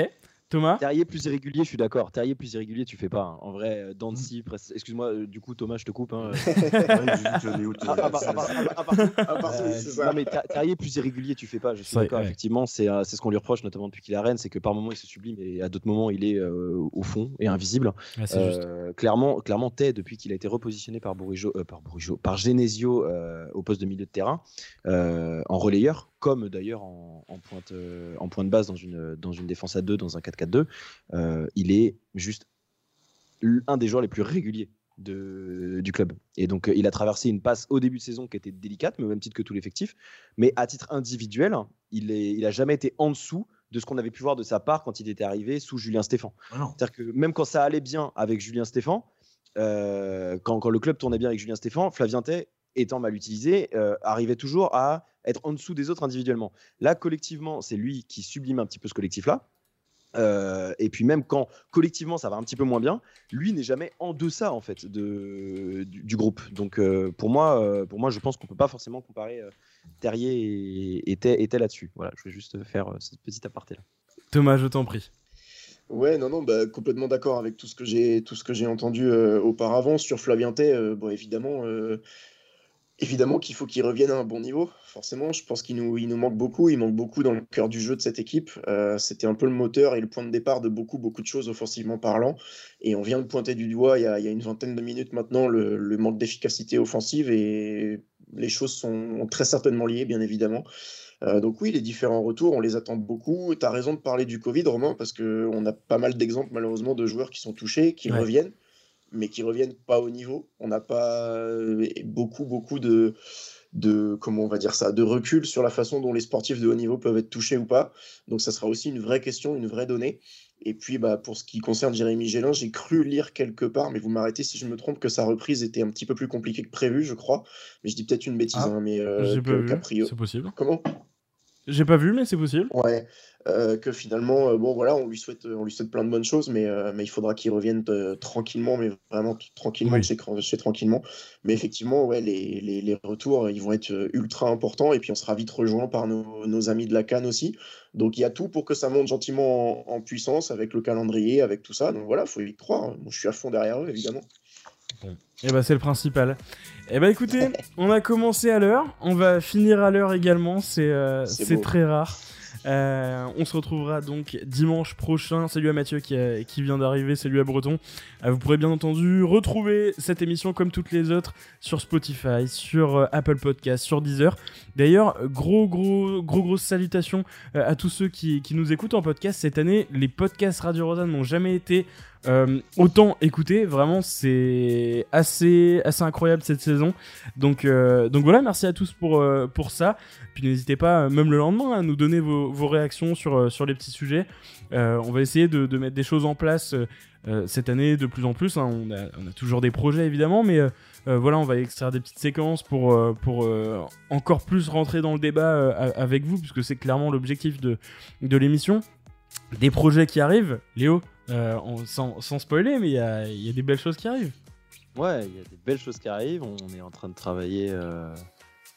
Thomas Terrier plus irrégulier, je suis d'accord. Terrier plus irrégulier, tu fais pas. Hein. En vrai, euh, Dancy, excuse-moi, euh, du coup, Thomas, je te coupe. Hein. Non, mais Terrier plus irrégulier, tu fais pas. Je suis d'accord, effectivement. Euh, c'est ce qu'on lui reproche, notamment depuis qu'il est à Rennes, c'est que par moments, il se sublime et à d'autres moments, il est au fond et invisible. clairement, clairement, Tay, depuis qu'il a été repositionné par Bourigeau, par, Bourigeau, par Genesio au poste de milieu de terrain, en relayeur, comme d'ailleurs en, pointe, euh, en de base dans une, dans une défense à 2, dans un 4-4-2, euh, il est juste un des joueurs les plus réguliers de, du club. Et donc, euh, il a traversé une passe au début de saison qui était délicate, mais au même titre que tout l'effectif. Mais à titre individuel, il n'a il a jamais été en dessous de ce qu'on avait pu voir de sa part quand il était arrivé sous Julien Stéphan. Ah C'est-à-dire que même quand ça allait bien avec Julien Stéphan, quand, quand, le club tournait bien avec Julien Stéphan, Flavien Tay, étant mal utilisé, arrivait toujours à être en dessous des autres individuellement. Là, collectivement, c'est lui qui sublime un petit peu ce collectif-là. Euh, et puis même quand collectivement ça va un petit peu moins bien, lui n'est jamais en deçà en fait de, du, groupe. Donc euh, pour moi, euh, pour moi, je pense qu'on peut pas forcément comparer Terrier et, et là-dessus. Voilà, je vais juste faire cette petite aparté là. Thomas, je t'en prie. Ouais, non, non, bah, complètement d'accord avec tout ce que j'ai, tout ce que j'ai entendu auparavant sur Flavien Tay. bon, évidemment, Évidemment qu'il faut qu'il revienne à un bon niveau, forcément. Je pense qu'il nous, il nous manque beaucoup. Il manque beaucoup dans le cœur du jeu de cette équipe. Euh, c'était un peu le moteur et le point de départ de beaucoup, beaucoup de choses offensivement parlant. Et on vient de pointer du doigt il y a, il y a une vingtaine de minutes maintenant le, le manque d'efficacité offensive et les choses sont très certainement liées, bien évidemment. Euh, donc oui, les différents retours, on les attend beaucoup. Tu as raison de parler du Covid, Romain, parce qu'on a pas mal d'exemples malheureusement de joueurs qui sont touchés, qui reviennent mais qui reviennent pas au niveau. On n'a pas euh, beaucoup, beaucoup de, de, comment on va dire ça, de recul sur la façon dont les sportifs de haut niveau peuvent être touchés ou pas. Donc ça sera aussi une vraie question, une vraie donnée. Et puis bah, pour ce qui concerne Jérémy Gélin, j'ai cru lire quelque part, mais vous m'arrêtez si je me trompe, que sa reprise était un petit peu plus compliquée que prévu, je crois. Mais je dis peut-être une bêtise, ah, hein, mais euh, C'est possible. Comment? J'ai pas vu, mais c'est possible. Ouais, euh, que finalement, euh, bon voilà, on lui souhaite, on lui souhaite plein de bonnes choses, mais, euh, mais il faudra qu'il revienne euh, tranquillement, mais vraiment tranquillement, Oui. chez, chez tranquillement. Mais effectivement, ouais, les, les, les retours, ils vont être euh, ultra importants, et puis on sera vite rejoint par nos, nos amis de la Cannes aussi. Donc il y a tout pour que ça monte gentiment en, en puissance avec le calendrier, avec tout ça. Donc voilà, faut y croire. Moi, je suis à fond derrière eux, évidemment. Et bah c'est le principal. Et bah écoutez, on a commencé à l'heure, on va finir à l'heure également, c'est euh, très rare. Euh, on se retrouvera donc dimanche prochain. Salut à Mathieu qui, qui vient d'arriver, salut à Breton. Euh, vous pourrez bien entendu retrouver cette émission comme toutes les autres sur Spotify, sur euh, Apple Podcast, sur Deezer. D'ailleurs, gros gros gros grosses salutations euh, à tous ceux qui, qui nous écoutent en podcast cette année. Les podcasts Radio Rosanne n'ont jamais été euh, autant écoutés. Vraiment, c'est assez assez incroyable cette saison. Donc euh, donc voilà, merci à tous pour euh, pour ça. Puis n'hésitez pas, même le lendemain, à nous donner vos, réactions sur, sur les petits sujets. On va essayer de, de mettre des choses en place cette année de plus en plus. hein. On, a, on a toujours des projets évidemment, mais voilà, on va extraire des petites séquences pour, pour encore plus rentrer dans le débat avec vous, puisque c'est clairement l'objectif de, de l'émission. Des projets qui arrivent, Léo, euh, on- sans, spoiler, mais il y a, des belles choses qui arrivent. Ouais, il y a des belles choses qui arrivent. On est en train de travailler. euh,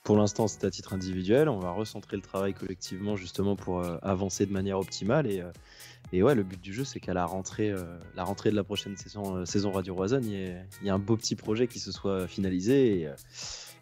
Pour l'instant, c'est à titre individuel. On va recentrer le travail collectivement justement pour euh, avancer de manière optimale. Et, ouais, le but du jeu, c'est qu'à la rentrée, de la prochaine saison, Radio Roisanne, il y, a un beau petit projet qui se soit finalisé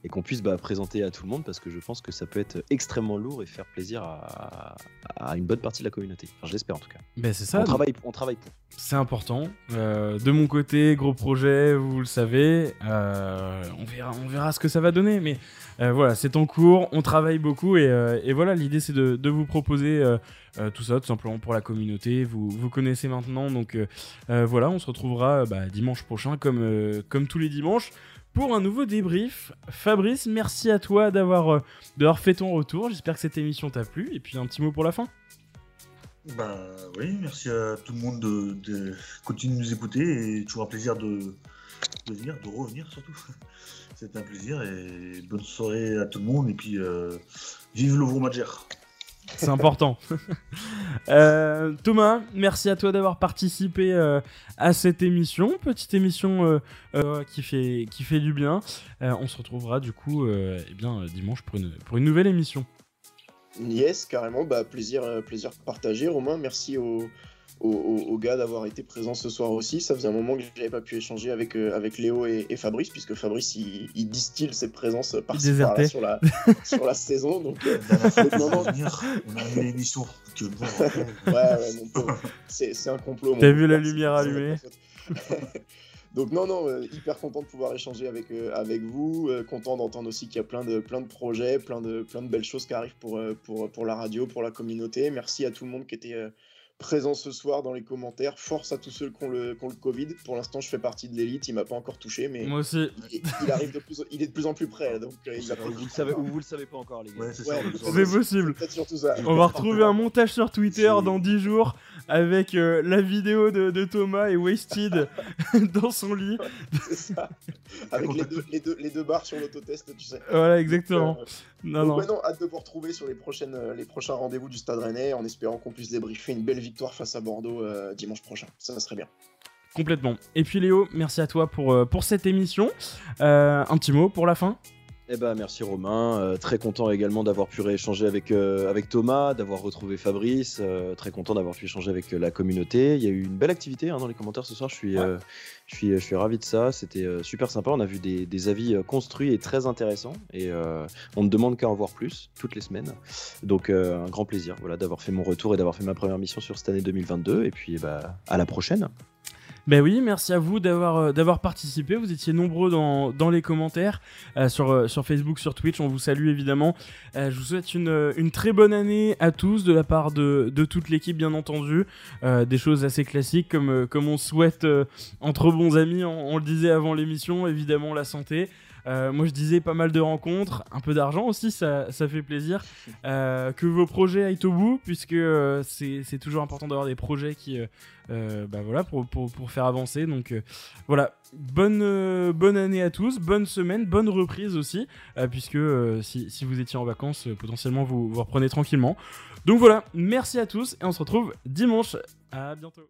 et qu'on puisse bah, présenter à tout le monde parce que je pense que ça peut être extrêmement lourd et faire plaisir à, à une bonne partie de la communauté. Enfin, j'espère en tout cas. Ben c'est ça. on, donc- travaille, on travaille pour. C'est important. Euh, de mon côté, gros projet, vous le savez. Euh, on, verra, on verra ce que ça va donner. Mais euh, voilà, c'est en cours. On travaille beaucoup. Et, et voilà, l'idée, c'est de, de vous proposer tout ça, tout simplement pour la communauté. Vous, vous connaissez maintenant. Donc voilà, on se retrouvera bah, dimanche prochain, comme, comme tous les dimanches, pour un nouveau débrief. Fabrice, merci à toi d'avoir euh, d'avoir fait ton retour. J'espère que cette émission t'a plu. Et puis un petit mot pour la fin. Bah oui, merci à tout le monde de, continuer de nous écouter et toujours un plaisir de, de venir, de revenir surtout. C'est un plaisir et bonne soirée à tout le monde et puis euh, vive le Vromager. C'est important. Euh, Thomas, merci à toi d'avoir participé euh, à cette émission, petite émission euh, euh, qui fait qui fait du bien. Euh, on se retrouvera du coup, euh, eh bien dimanche pour une pour une nouvelle émission. Yes, carrément, bah, plaisir, euh, plaisir partagé. Romain, merci aux au, au- aux gars d'avoir été présents ce soir aussi. Ça faisait un moment que j'avais pas pu échanger avec, euh, avec Léo et, et Fabrice, puisque Fabrice il, il distille ses présences par-là désertait. sur la, sur la saison. Donc, euh, Non, non. on a annulé l'émission. Ouais, ouais, mon pauvre. C'est c'est un complot. T'as vu la lumière allumée. Donc non, non, euh, hyper content de pouvoir échanger avec, euh, avec vous, euh, content d'entendre aussi qu'il y a plein de, plein de projets, plein de, plein de belles choses qui arrivent pour, euh, pour, pour la radio, pour la communauté. Merci à tout le monde qui était euh, présent ce soir dans les commentaires. Force à tous ceux qui ont le, qui ont le Covid. Pour l'instant, je fais partie de l'élite, il m'a pas encore touché, mais Moi aussi. il, il arrive de plus, il est de plus en plus près, donc euh, il Vous le savez ou vous le savez pas encore, les gars. Ouais, c'est Ouais, possible. ça. On va retrouver un montage sur Twitter dans 10 jours avec euh, la vidéo de, de Thomas et Wasted dans son lit. C'est ça. Avec les deux, les, deux, les deux barres sur l'autotest, tu sais. Voilà, exactement. Euh, Non, Donc non. hâte de vous retrouver sur les, prochaines, euh, les prochains rendez-vous du Stade Rennais en espérant qu'on puisse débriefer une belle victoire face à Bordeaux euh, dimanche prochain. Ça, ça serait bien. Complètement. Et puis Léo, merci à toi pour, euh, pour cette émission. Euh, un petit mot pour la fin? Eh ben merci Romain, Euh, très content également d'avoir pu rééchanger avec, euh, avec Thomas, d'avoir retrouvé Fabrice, euh, très content d'avoir pu échanger avec la communauté. Il y a eu une belle activité hein, dans les commentaires ce soir, je suis, je suis, je suis ravi de ça, c'était super sympa, on a vu des, des avis construits et très intéressants. Et on ne demande qu'à en voir plus toutes les semaines. Donc un grand plaisir voilà, d'avoir fait mon retour et d'avoir fait ma première mission sur cette année 2022 et puis bah, à la prochaine. Ben oui, merci à vous d'avoir euh, d'avoir participé. Vous étiez nombreux dans, dans les commentaires euh, sur, euh, sur Facebook, sur Twitch. On vous salue évidemment. Je vous souhaite une, très bonne année à tous de la part de, toute l'équipe, bien entendu. Des choses assez classiques comme, on souhaite entre bons amis. On le disait avant l'émission, évidemment la santé. Euh, moi je disais pas mal de rencontres, un peu d'argent aussi, ça, fait plaisir. Euh, que vos projets aillent au bout, puisque euh, c'est toujours important d'avoir des projets qui, bah voilà, pour, faire avancer. Donc voilà, bonne, bonne année à tous, bonne semaine, bonne reprise aussi, puisque si, si, vous étiez en vacances, potentiellement vous, vous reprenez tranquillement. Donc voilà, merci à tous et on se retrouve dimanche. À bientôt.